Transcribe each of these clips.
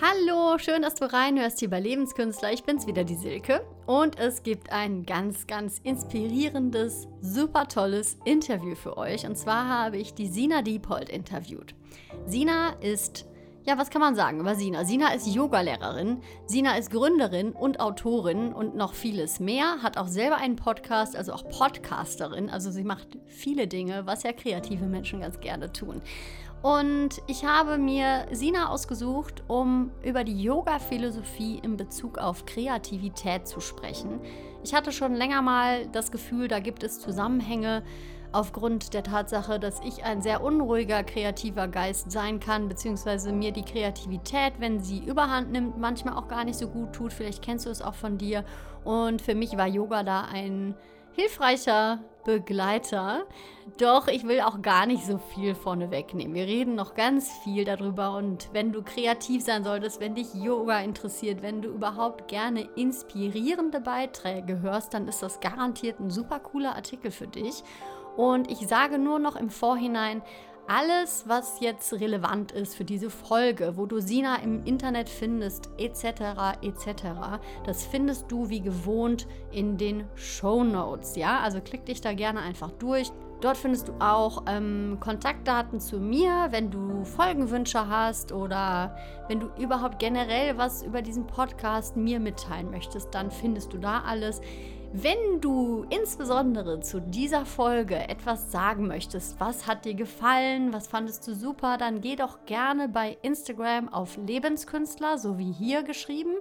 Hallo, schön, dass du reinhörst hier bei Lebenskünstler. Ich bin's wieder, die Silke. Und es gibt ein ganz, ganz inspirierendes, super tolles Interview für euch. Und zwar habe ich die Sina Diepold interviewt. Sina ist, ja, was kann man sagen über Sina? Sina ist Yogalehrerin, Sina ist Gründerin und Autorin und noch vieles mehr. Hat auch selber einen Podcast, also auch Podcasterin. Also sie macht viele Dinge, was ja kreative Menschen ganz gerne tun. Und ich habe mir Sina ausgesucht, um über die Yoga-Philosophie in Bezug auf Kreativität zu sprechen. Ich hatte schon länger mal das Gefühl, da gibt es Zusammenhänge aufgrund der Tatsache, dass ich ein sehr unruhiger kreativer Geist sein kann, beziehungsweise mir die Kreativität, wenn sie überhand nimmt, manchmal auch gar nicht so gut tut. Vielleicht kennst du es auch von dir. Und für mich war Yoga da ein hilfreicher Begleiter. Doch ich will auch gar nicht so viel vorne wegnehmen. Wir reden noch ganz viel darüber und wenn du kreativ sein solltest, wenn dich Yoga interessiert, wenn du überhaupt gerne inspirierende Beiträge hörst, dann ist das garantiert ein super cooler Artikel für dich. Und ich sage nur noch im Vorhinein, alles, was jetzt relevant ist für diese Folge, wo du Sina im Internet findest, etc., etc., das findest du wie gewohnt in den Show Notes. Ja, also klick dich da gerne einfach durch. Dort findest du auch ähm, Kontaktdaten zu mir, wenn du Folgenwünsche hast oder wenn du überhaupt generell was über diesen Podcast mir mitteilen möchtest, dann findest du da alles. Wenn du insbesondere zu dieser Folge etwas sagen möchtest, was hat dir gefallen, was fandest du super, dann geh doch gerne bei Instagram auf Lebenskünstler, so wie hier geschrieben.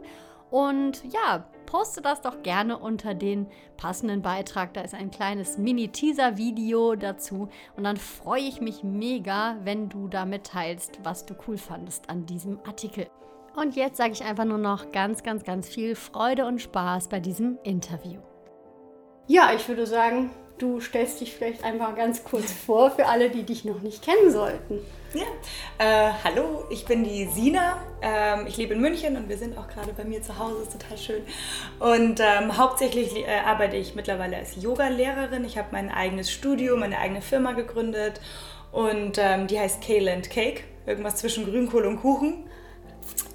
Und ja, poste das doch gerne unter den passenden Beitrag. Da ist ein kleines Mini-Teaser-Video dazu. Und dann freue ich mich mega, wenn du da mitteilst, was du cool fandest an diesem Artikel. Und jetzt sage ich einfach nur noch ganz, ganz, ganz viel Freude und Spaß bei diesem Interview. Ja, ich würde sagen, du stellst dich vielleicht einfach ganz kurz vor für alle, die dich noch nicht kennen sollten. Ja, äh, hallo, ich bin die Sina. Ähm, ich lebe in München und wir sind auch gerade bei mir zu Hause, ist total schön. Und ähm, hauptsächlich äh, arbeite ich mittlerweile als Yoga-Lehrerin. Ich habe mein eigenes Studio, meine eigene Firma gegründet und ähm, die heißt Kayland Cake, irgendwas zwischen Grünkohl und Kuchen.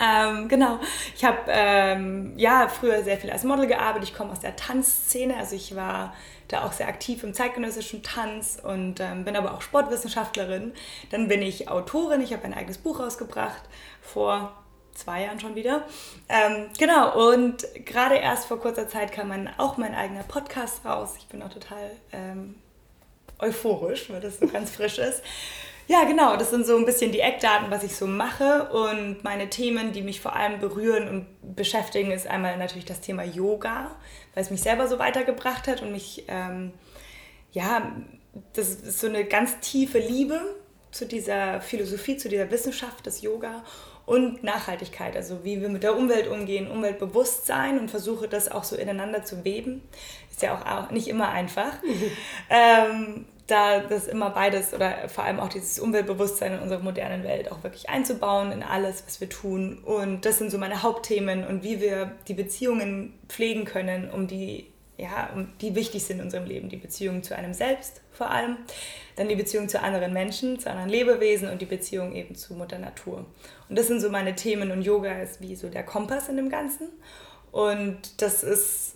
Ähm, genau. Ich habe ähm, ja früher sehr viel als Model gearbeitet. Ich komme aus der Tanzszene, also ich war da auch sehr aktiv im zeitgenössischen Tanz und ähm, bin aber auch Sportwissenschaftlerin. Dann bin ich Autorin. Ich habe ein eigenes Buch rausgebracht vor zwei Jahren schon wieder. Ähm, genau, und gerade erst vor kurzer Zeit kam mein, auch mein eigener Podcast raus. Ich bin auch total ähm, euphorisch, weil das so ganz frisch ist. Ja, genau, das sind so ein bisschen die Eckdaten, was ich so mache. Und meine Themen, die mich vor allem berühren und beschäftigen, ist einmal natürlich das Thema Yoga, weil es mich selber so weitergebracht hat und mich, ähm, ja, das ist so eine ganz tiefe Liebe zu dieser Philosophie, zu dieser Wissenschaft des Yoga und Nachhaltigkeit, also wie wir mit der Umwelt umgehen, Umweltbewusstsein und versuche das auch so ineinander zu weben. Ist ja auch nicht immer einfach. ähm, da das immer beides oder vor allem auch dieses Umweltbewusstsein in unserer modernen Welt auch wirklich einzubauen in alles, was wir tun. Und das sind so meine Hauptthemen und wie wir die Beziehungen pflegen können, um die, ja, um die wichtig sind in unserem Leben. Die Beziehung zu einem selbst vor allem, dann die Beziehung zu anderen Menschen, zu anderen Lebewesen und die Beziehung eben zu Mutter Natur. Und das sind so meine Themen und Yoga ist wie so der Kompass in dem Ganzen. Und das ist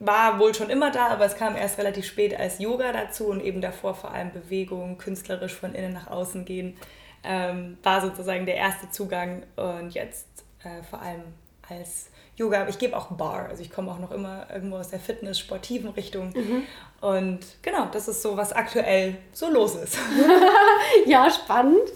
war wohl schon immer da, aber es kam erst relativ spät als Yoga dazu und eben davor vor allem Bewegung, künstlerisch von innen nach außen gehen, ähm, war sozusagen der erste Zugang und jetzt äh, vor allem als Yoga. Aber ich gebe auch Bar, also ich komme auch noch immer irgendwo aus der Fitness-sportiven Richtung. Mhm. Und genau, das ist so, was aktuell so los ist. ja, spannend.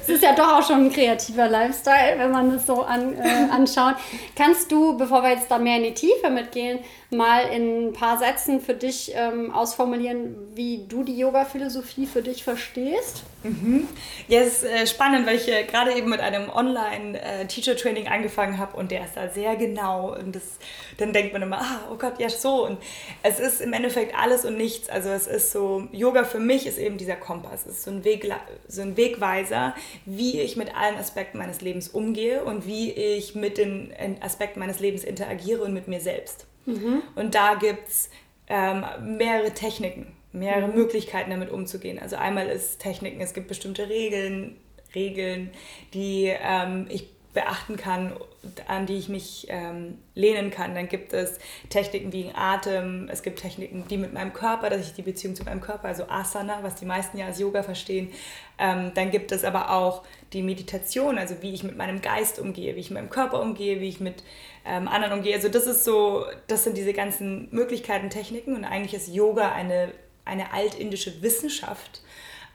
Es ist ja doch auch schon ein kreativer Lifestyle, wenn man das so an, äh, anschaut. Kannst du, bevor wir jetzt da mehr in die Tiefe mitgehen, mal in ein paar Sätzen für dich ähm, ausformulieren, wie du die Yoga-Philosophie für dich verstehst? Mhm. Ja, es ist äh, spannend, weil ich äh, gerade eben mit einem Online-Teacher-Training äh, angefangen habe und der ist da sehr genau. Und das, dann denkt man immer, ah, oh Gott, ja, so. Und es ist im Endeffekt alles und nichts. Also es ist so, Yoga für mich ist eben dieser Kompass. Es ist so ein, Weg, so ein Wegweiser, wie ich mit allen Aspekten meines Lebens umgehe und wie ich mit den Aspekten meines Lebens interagiere und mit mir selbst. Mhm. Und da gibt es ähm, mehrere Techniken, mehrere mhm. Möglichkeiten damit umzugehen. Also einmal ist Techniken, es gibt bestimmte Regeln, Regeln, die ähm, ich beachten kann, an die ich mich ähm, lehnen kann. Dann gibt es Techniken wie Atem, es gibt Techniken, die mit meinem Körper, dass ich die Beziehung zu meinem Körper, also Asana, was die meisten ja als Yoga verstehen. Ähm, dann gibt es aber auch die Meditation, also wie ich mit meinem Geist umgehe, wie ich mit meinem Körper umgehe, wie ich mit ähm, anderen umgehe. Also das ist so, das sind diese ganzen Möglichkeiten, Techniken und eigentlich ist Yoga eine, eine altindische Wissenschaft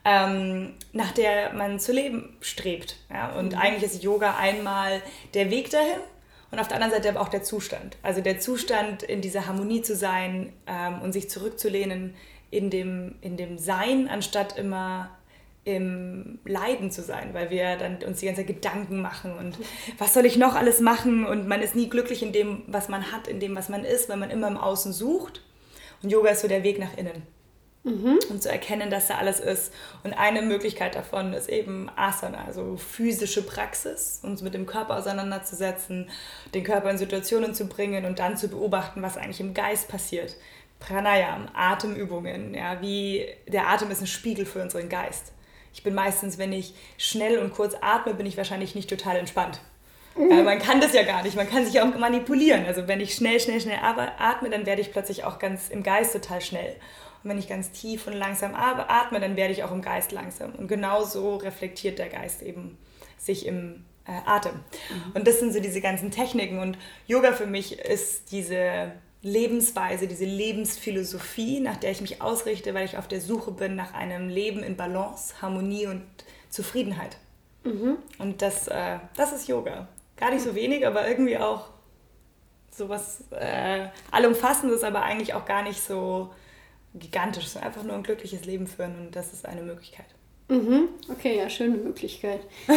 ähm, nach der man zu leben strebt. Ja? Und mhm. eigentlich ist Yoga einmal der Weg dahin und auf der anderen Seite aber auch der Zustand. Also der Zustand, in dieser Harmonie zu sein ähm, und sich zurückzulehnen in dem, in dem Sein, anstatt immer im Leiden zu sein, weil wir dann uns die ganze Zeit Gedanken machen und was soll ich noch alles machen und man ist nie glücklich in dem, was man hat, in dem, was man ist, weil man immer im Außen sucht. Und Yoga ist so der Weg nach innen. Mhm. Um zu erkennen, dass da alles ist. Und eine Möglichkeit davon ist eben Asana, also physische Praxis, uns mit dem Körper auseinanderzusetzen, den Körper in Situationen zu bringen und dann zu beobachten, was eigentlich im Geist passiert. Pranayam, Atemübungen, ja, wie der Atem ist ein Spiegel für unseren Geist. Ich bin meistens, wenn ich schnell und kurz atme, bin ich wahrscheinlich nicht total entspannt. Mhm. man kann das ja gar nicht, man kann sich auch manipulieren. Also wenn ich schnell, schnell, schnell atme, dann werde ich plötzlich auch ganz im Geist total schnell. Und wenn ich ganz tief und langsam atme, dann werde ich auch im Geist langsam. Und genau so reflektiert der Geist eben sich im äh, Atem. Mhm. Und das sind so diese ganzen Techniken. Und Yoga für mich ist diese Lebensweise, diese Lebensphilosophie, nach der ich mich ausrichte, weil ich auf der Suche bin nach einem Leben in Balance, Harmonie und Zufriedenheit. Mhm. Und das, äh, das ist Yoga. Gar nicht so wenig, aber irgendwie auch so was äh, Allumfassendes, aber eigentlich auch gar nicht so gigantisch, einfach nur ein glückliches Leben führen und das ist eine Möglichkeit. Mhm. Okay, ja, schöne Möglichkeit.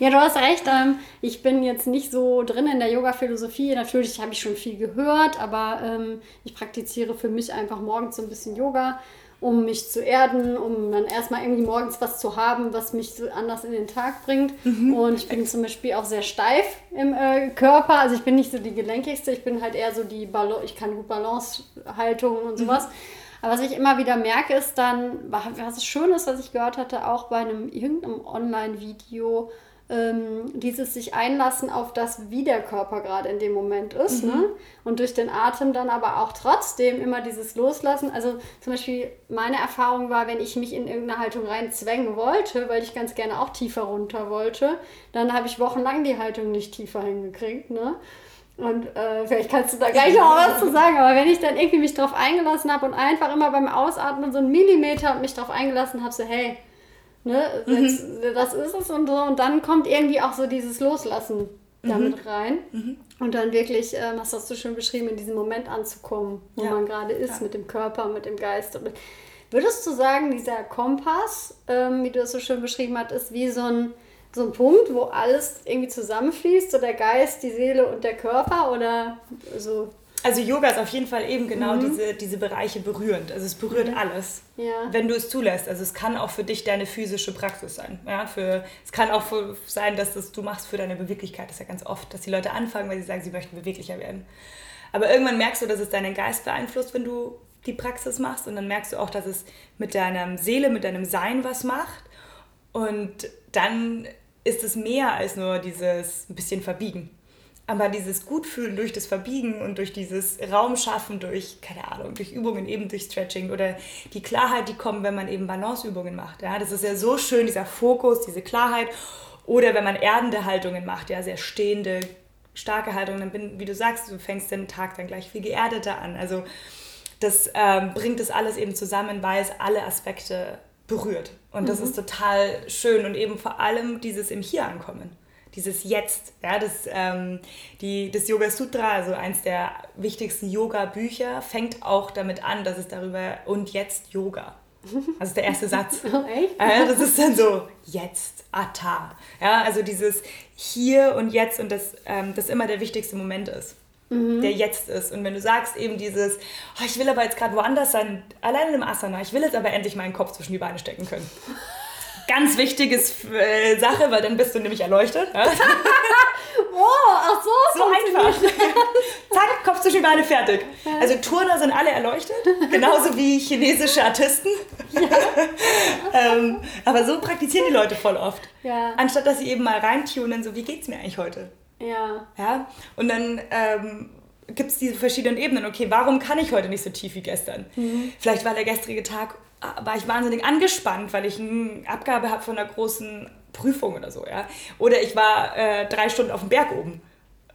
ja, du hast recht. Ähm, ich bin jetzt nicht so drin in der Yoga-Philosophie. Natürlich habe ich schon viel gehört, aber ähm, ich praktiziere für mich einfach morgens so ein bisschen Yoga um mich zu erden, um dann erstmal irgendwie morgens was zu haben, was mich so anders in den Tag bringt. Mhm. Und ich bin zum Beispiel auch sehr steif im äh, Körper. Also ich bin nicht so die gelenkigste, ich bin halt eher so die Balance, ich kann gut Balancehaltung und mhm. sowas. Mhm. Aber was ich immer wieder merke, ist dann, was schön ist, was ich gehört hatte, auch bei einem irgendeinem Online-Video, ähm, dieses sich einlassen auf das, wie der Körper gerade in dem Moment ist. Mhm. Ne? Und durch den Atem dann aber auch trotzdem immer dieses Loslassen. Also zum Beispiel meine Erfahrung war, wenn ich mich in irgendeine Haltung reinzwängen wollte, weil ich ganz gerne auch tiefer runter wollte, dann habe ich wochenlang die Haltung nicht tiefer hingekriegt. Ne? Und äh, vielleicht kannst du da gleich noch was zu sagen, aber wenn ich dann irgendwie mich drauf eingelassen habe und einfach immer beim Ausatmen so einen Millimeter mich drauf eingelassen habe, so hey, Ne? Jetzt, mhm. Das ist es und so. Und dann kommt irgendwie auch so dieses Loslassen damit mhm. rein. Mhm. Und dann wirklich, ähm, was hast du schon beschrieben, in diesem Moment anzukommen, wo ja. man gerade ist, ja. mit dem Körper, mit dem Geist. Würdest du sagen, dieser Kompass, ähm, wie du es so schön beschrieben hast, ist wie so ein, so ein Punkt, wo alles irgendwie zusammenfließt, so der Geist, die Seele und der Körper oder so also Yoga ist auf jeden Fall eben genau mhm. diese, diese Bereiche berührend. Also es berührt mhm. alles, ja. wenn du es zulässt. Also es kann auch für dich deine physische Praxis sein. Ja, für, es kann auch für, sein, dass das du machst für deine Beweglichkeit. Das ist ja ganz oft, dass die Leute anfangen, weil sie sagen, sie möchten beweglicher werden. Aber irgendwann merkst du, dass es deinen Geist beeinflusst, wenn du die Praxis machst. Und dann merkst du auch, dass es mit deiner Seele, mit deinem Sein was macht. Und dann ist es mehr als nur dieses ein bisschen verbiegen. Aber dieses Gutfühlen durch das Verbiegen und durch dieses Raumschaffen, durch, keine Ahnung, durch Übungen, eben durch Stretching oder die Klarheit, die kommt, wenn man eben Balanceübungen macht. Ja? Das ist ja so schön, dieser Fokus, diese Klarheit. Oder wenn man erdende Haltungen macht, ja, sehr stehende, starke Haltungen, dann bin, wie du sagst, du fängst den Tag dann gleich viel geerdeter an. Also das ähm, bringt das alles eben zusammen, weil es alle Aspekte berührt. Und das mhm. ist total schön und eben vor allem dieses im Hier ankommen dieses Jetzt. Ja, das, ähm, die, das Yoga Sutra, also eins der wichtigsten Yoga-Bücher, fängt auch damit an, dass es darüber und jetzt Yoga. Also der erste Satz. Oh, echt? Äh, das ist dann so, jetzt, Atta. Ja, also dieses Hier und Jetzt und das, ähm, das immer der wichtigste Moment ist. Mhm. Der jetzt ist. Und wenn du sagst eben dieses, oh, ich will aber jetzt gerade woanders sein, allein im Asana, ich will jetzt aber endlich meinen Kopf zwischen die Beine stecken können Ganz wichtiges äh, Sache, weil dann bist du nämlich erleuchtet. Ja? oh, ach so. So einfach. Zack, Kopf zwischen die Beine fertig. Also Turner sind alle erleuchtet, genauso wie chinesische Artisten. ähm, aber so praktizieren die Leute voll oft. Ja. Anstatt dass sie eben mal reintunen, so wie geht's mir eigentlich heute? Ja. Ja. Und dann ähm, gibt es diese verschiedenen Ebenen. Okay, warum kann ich heute nicht so tief wie gestern? Vielleicht war der gestrige Tag, ah, war ich wahnsinnig angespannt, weil ich eine Abgabe habe von einer großen Prüfung oder so, ja. Oder ich war äh, drei Stunden auf dem Berg oben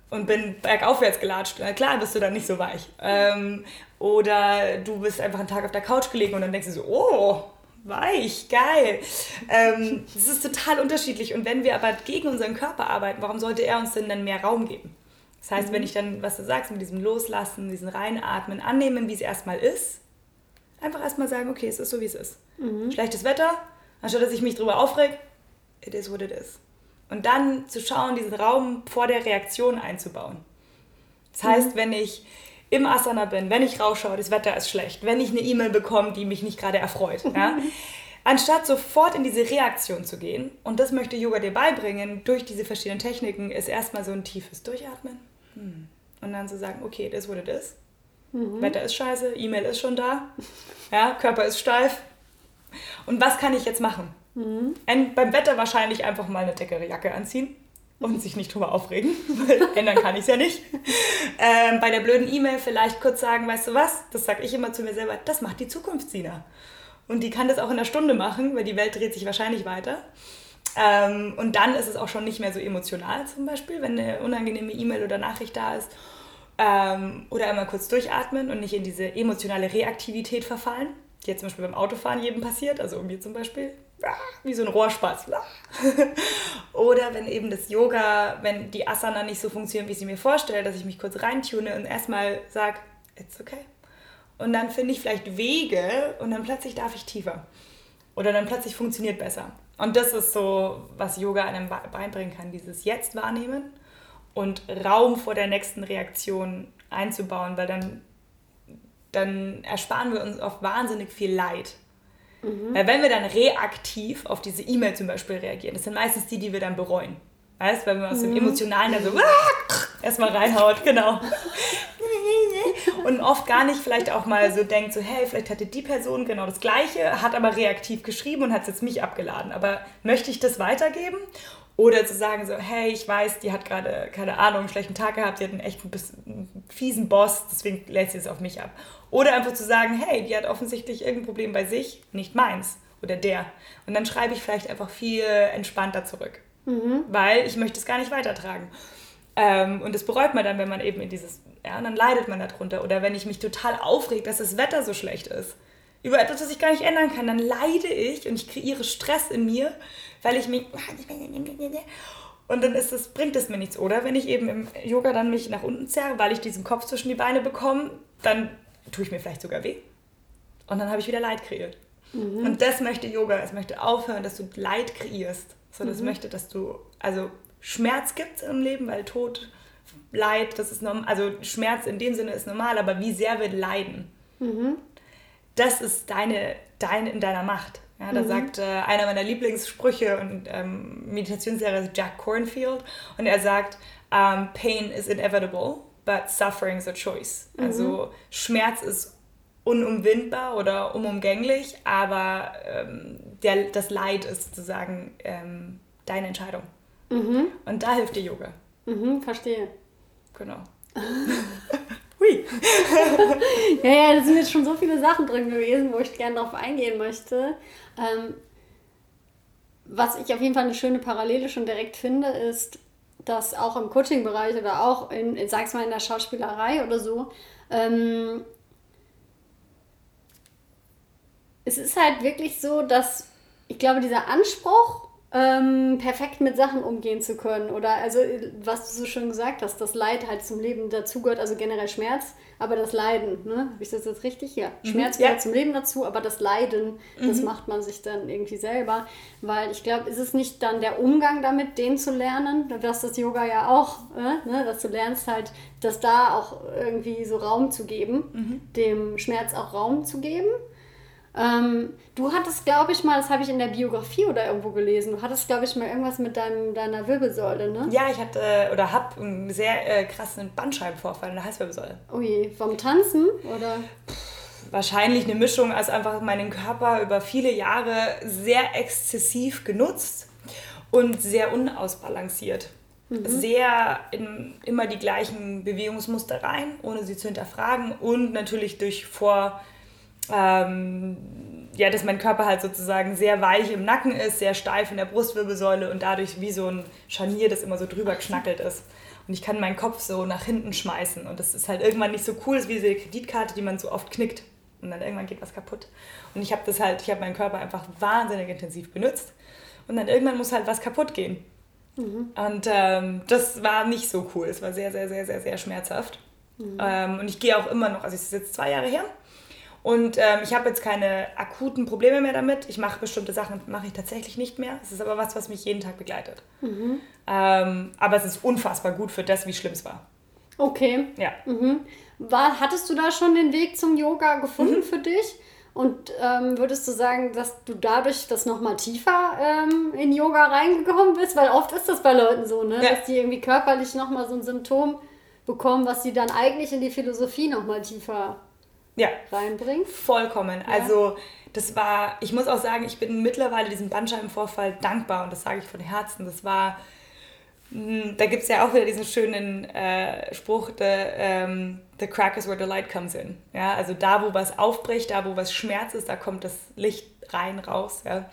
und bin bergaufwärts gelatscht. Na klar bist du dann nicht so weich. Ähm, oder du bist einfach einen Tag auf der Couch gelegen und dann denkst du so, oh, weich, geil. Ähm, das ist total unterschiedlich. Und wenn wir aber gegen unseren Körper arbeiten, warum sollte er uns denn dann mehr Raum geben? Das heißt, wenn ich dann, was du sagst, mit diesem Loslassen, diesen Reinatmen, annehmen, wie es erstmal ist, einfach erstmal sagen, okay, es ist so, wie es ist. Schlechtes Wetter, anstatt dass ich mich drüber aufreg, it is what it is. Und dann zu schauen, diesen Raum vor der Reaktion einzubauen. Das heißt, wenn ich im Asana bin, wenn ich rausschaue, das Wetter ist schlecht, wenn ich eine E-Mail bekomme, die mich nicht gerade erfreut, ja, anstatt sofort in diese Reaktion zu gehen, und das möchte Yoga dir beibringen, durch diese verschiedenen Techniken, ist erstmal so ein tiefes Durchatmen hm. und dann zu sagen, okay, das what it is. Wetter ist scheiße, E-Mail ist schon da, ja, Körper ist steif. Und was kann ich jetzt machen? Ein, beim Wetter wahrscheinlich einfach mal eine dickere Jacke anziehen und sich nicht drüber aufregen, weil ändern kann ich es ja nicht. Ähm, bei der blöden E-Mail vielleicht kurz sagen, weißt du was, das sage ich immer zu mir selber, das macht die Zukunft, Sina. Und die kann das auch in einer Stunde machen, weil die Welt dreht sich wahrscheinlich weiter. Ähm, und dann ist es auch schon nicht mehr so emotional zum Beispiel, wenn eine unangenehme E-Mail oder Nachricht da ist. Ähm, oder einmal kurz durchatmen und nicht in diese emotionale Reaktivität verfallen, die jetzt zum Beispiel beim Autofahren jedem passiert, also mir zum Beispiel, wie so ein Rohrspatz. oder wenn eben das Yoga, wenn die Asana nicht so funktionieren, wie sie mir vorstelle, dass ich mich kurz reintune und erstmal sage, it's okay. Und dann finde ich vielleicht Wege und dann plötzlich darf ich tiefer. Oder dann plötzlich funktioniert besser. Und das ist so, was Yoga einem be- beibringen kann, dieses Jetzt wahrnehmen und Raum vor der nächsten Reaktion einzubauen, weil dann, dann ersparen wir uns oft wahnsinnig viel Leid. Weil wenn wir dann reaktiv auf diese E-Mail zum Beispiel reagieren, das sind meistens die, die wir dann bereuen. Weißt, weil man aus dem Emotionalen dann so erstmal reinhaut, genau. Und oft gar nicht vielleicht auch mal so denkt, so hey, vielleicht hatte die Person genau das Gleiche, hat aber reaktiv geschrieben und hat es jetzt mich abgeladen. Aber möchte ich das weitergeben? Oder zu sagen so, hey, ich weiß, die hat gerade, keine Ahnung, einen schlechten Tag gehabt, die hat einen echt einen fiesen Boss, deswegen lädt sie es auf mich ab. Oder einfach zu sagen, hey, die hat offensichtlich irgendein Problem bei sich, nicht meins oder der. Und dann schreibe ich vielleicht einfach viel entspannter zurück, weil ich möchte es gar nicht weitertragen. Ähm, und das bereut man dann, wenn man eben in dieses, ja, dann leidet man darunter. Oder wenn ich mich total aufregt, dass das Wetter so schlecht ist. Über etwas, das ich gar nicht ändern kann, dann leide ich und ich kreiere Stress in mir, weil ich mich. Und dann ist es, bringt es mir nichts. Oder wenn ich eben im Yoga dann mich nach unten zerre, weil ich diesen Kopf zwischen die Beine bekomme, dann tue ich mir vielleicht sogar weh. Und dann habe ich wieder Leid kreiert. Und das möchte Yoga. Es möchte aufhören, dass du Leid kreierst. Sondern es möchte, dass du, also Schmerz gibt es im Leben, weil Tod, Leid, das ist normal. Also Schmerz in dem Sinne ist normal, aber wie sehr wir leiden, das ist deine, deine, in deiner Macht. Ja, da sagt äh, einer meiner Lieblingssprüche und ähm, Meditationslehrer ist Jack Cornfield und er sagt, ähm, Pain is inevitable, but suffering is a choice. Also Schmerz ist unumwindbar oder unumgänglich, aber ähm, der, das Leid ist sozusagen ähm, deine Entscheidung. Und da hilft dir Yoga. Mhm, verstehe. Genau. Hui. Ja, ja, da sind jetzt schon so viele Sachen drin gewesen, wo ich gerne darauf eingehen möchte. Ähm, was ich auf jeden Fall eine schöne Parallele schon direkt finde, ist, dass auch im Coaching-Bereich oder auch in, in sag's mal, in der Schauspielerei oder so, ähm, es ist halt wirklich so, dass ich glaube, dieser Anspruch, ähm, perfekt mit Sachen umgehen zu können oder also was du so schon gesagt hast, das Leid halt zum Leben dazugehört, also generell Schmerz, aber das Leiden, ne? Habe ich das jetzt richtig? Ja. Schmerz ja. gehört zum Leben dazu, aber das Leiden, das macht man sich dann irgendwie selber, weil ich glaube, ist es nicht dann der Umgang damit, den zu lernen, dass das Yoga ja auch, äh, ne? dass du lernst halt, dass da auch irgendwie so Raum zu geben, dem Schmerz auch Raum zu geben. Ähm, du hattest, glaube ich, mal, das habe ich in der Biografie oder irgendwo gelesen, du hattest, glaube ich, mal irgendwas mit deinem, deiner Wirbelsäule, ne? Ja, ich hatte oder habe einen sehr äh, krassen Bandscheibenvorfall in der Halswirbelsäule. Ui, vom Tanzen oder? Wahrscheinlich eine Mischung, als einfach meinen Körper über viele Jahre sehr exzessiv genutzt und sehr unausbalanciert. Mhm. Sehr in immer die gleichen Bewegungsmuster rein, ohne sie zu hinterfragen und natürlich durch vor ähm, ja, dass mein Körper halt sozusagen sehr weich im Nacken ist, sehr steif in der Brustwirbelsäule und dadurch wie so ein Scharnier, das immer so drüber geschnackelt ist. Und ich kann meinen Kopf so nach hinten schmeißen und das ist halt irgendwann nicht so cool, wie diese Kreditkarte, die man so oft knickt und dann irgendwann geht was kaputt. Und ich habe das halt, ich habe meinen Körper einfach wahnsinnig intensiv benutzt und dann irgendwann muss halt was kaputt gehen. Mhm. Und ähm, das war nicht so cool. Es war sehr, sehr, sehr, sehr, sehr schmerzhaft. Mhm. Ähm, und ich gehe auch immer noch, also es ist jetzt zwei Jahre her, und ähm, ich habe jetzt keine akuten Probleme mehr damit. Ich mache bestimmte Sachen, mache ich tatsächlich nicht mehr. Es ist aber was, was mich jeden Tag begleitet. Mhm. Ähm, aber es ist unfassbar gut für das, wie schlimm es war. Okay. Ja. Mhm. War, hattest du da schon den Weg zum Yoga gefunden mhm. für dich? Und ähm, würdest du sagen, dass du dadurch das nochmal tiefer ähm, in Yoga reingekommen bist? Weil oft ist das bei Leuten so, ne? Ja. dass die irgendwie körperlich nochmal so ein Symptom bekommen, was sie dann eigentlich in die Philosophie nochmal tiefer ja. reinbringt. Vollkommen. Ja. Also das war, ich muss auch sagen, ich bin mittlerweile diesem Bandscheibenvorfall dankbar und das sage ich von Herzen. Das war, hm, da gibt es ja auch wieder diesen schönen äh, Spruch, the, ähm, the crack is where the light comes in. Ja, also da, wo was aufbricht, da, wo was Schmerz ist, da kommt das Licht rein, raus. Ja.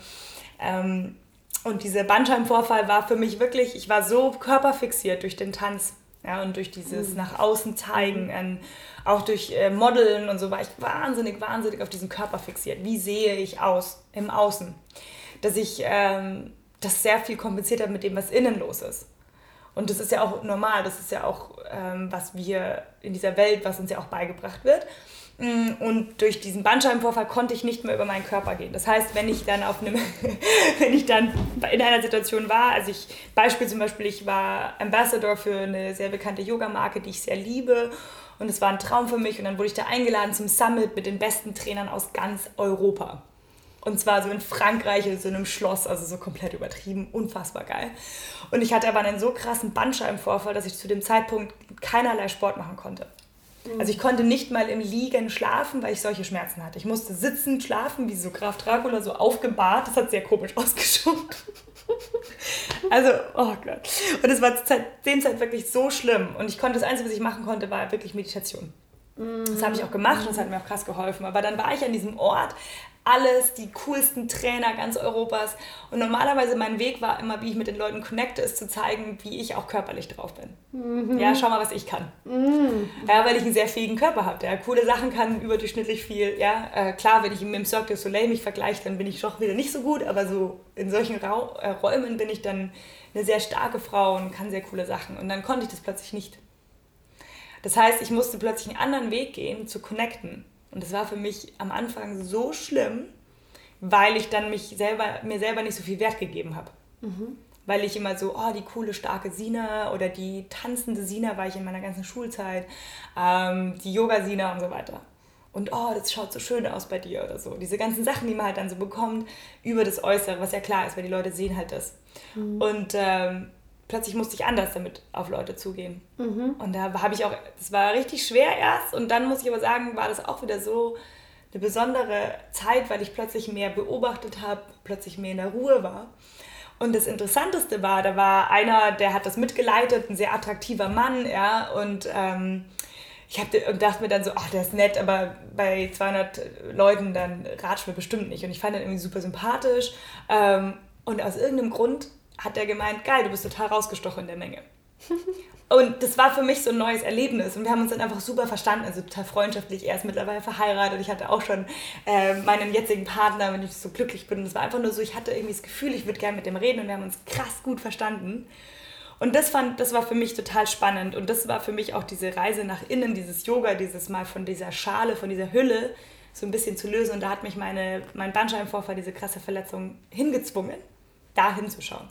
Ähm, und dieser Bandscheibenvorfall war für mich wirklich, ich war so körperfixiert durch den Tanz ja, und durch dieses mhm. nach außen zeigen, mhm. ähm, auch durch äh, Modeln und so war ich wahnsinnig, wahnsinnig auf diesen Körper fixiert. Wie sehe ich aus im Außen? Dass ich ähm, das sehr viel kompensiert habe mit dem, was innen los ist. Und das ist ja auch normal, das ist ja auch, ähm, was wir in dieser Welt, was uns ja auch beigebracht wird. Mm, und durch diesen Bandscheibenvorfall konnte ich nicht mehr über meinen Körper gehen. Das heißt, wenn ich dann auf einem, wenn ich dann in einer Situation war, also ich, Beispiel zum Beispiel, ich war Ambassador für eine sehr bekannte Yogamarke, die ich sehr liebe. Und es war ein Traum für mich. Und dann wurde ich da eingeladen zum Summit mit den besten Trainern aus ganz Europa. Und zwar so in Frankreich in so einem Schloss, also so komplett übertrieben, unfassbar geil. Und ich hatte aber einen so krassen Bandscheibenvorfall, dass ich zu dem Zeitpunkt keinerlei Sport machen konnte. Also ich konnte nicht mal im Liegen schlafen, weil ich solche Schmerzen hatte. Ich musste sitzend schlafen, wie so Graf Dracula, so aufgebahrt. Das hat sehr komisch ausgeschaut. also, oh Gott. Und es war zu dem Zeit wirklich so schlimm. Und ich konnte, das Einzige, was ich machen konnte, war wirklich Meditation. Das habe ich auch gemacht und das hat mir auch krass geholfen. Aber dann war ich an diesem Ort, alles, die coolsten Trainer ganz Europas. Und normalerweise mein Weg war immer, wie ich mit den Leuten connecte, ist zu zeigen, wie ich auch körperlich drauf bin. Mhm. Ja, schau mal, was ich kann. Mhm. Ja, weil ich einen sehr fähigen Körper habe, der coole Sachen kann, überdurchschnittlich viel. Ja, äh, klar, wenn ich mit dem Cirque du Soleil mich vergleiche, dann bin ich doch wieder nicht so gut, aber so in solchen Ra äh, Räumen bin ich dann eine sehr starke Frau und kann sehr coole Sachen. Und dann konnte ich das plötzlich nicht. Das heißt, ich musste plötzlich einen anderen Weg gehen, zu connecten. Und das war für mich am Anfang so schlimm, weil ich dann mich selber, mir selber nicht so viel Wert gegeben habe. Mhm. Weil ich immer so, oh, die coole, starke Sina oder die tanzende Sina war ich in meiner ganzen Schulzeit, ähm, die Yoga-Sina und so weiter. Und oh, das schaut so schön aus bei dir oder so. Diese ganzen Sachen, die man halt dann so bekommt über das Äußere, was ja klar ist, weil die Leute sehen halt das. Mhm. Und ähm, plötzlich musste ich anders damit auf Leute zugehen. Mhm. Und da habe ich auch, das war richtig schwer erst und dann muss ich aber sagen, war das auch wieder so eine besondere Zeit, weil ich plötzlich mehr beobachtet habe, plötzlich mehr in der Ruhe war. Und das Interessanteste war, da war einer, der hat das mitgeleitet, ein sehr attraktiver Mann, ja, und ähm, ich hab, und dachte mir dann so, ach, der ist nett, aber bei 200 Leuten dann ratscht mir bestimmt nicht. Und ich fand ihn irgendwie super sympathisch. Ähm, und aus irgendeinem Grund hat er gemeint, geil, du bist total rausgestochen in der Menge. Und das war für mich so ein neues Erlebnis. Und wir haben uns dann einfach super verstanden, also total freundschaftlich. Er ist mittlerweile verheiratet. Ich hatte auch schon äh, meinen jetzigen Partner, wenn ich so glücklich bin. Und es war einfach nur so, ich hatte irgendwie das Gefühl, ich würde gerne mit dem reden. Und wir haben uns krass gut verstanden. Und das, fand, das war für mich total spannend. Und das war für mich auch diese Reise nach innen, dieses Yoga, dieses Mal von dieser Schale, von dieser Hülle so ein bisschen zu lösen. Und da hat mich meine, mein Bandscheibenvorfall, diese krasse Verletzung, hingezwungen, da hinzuschauen.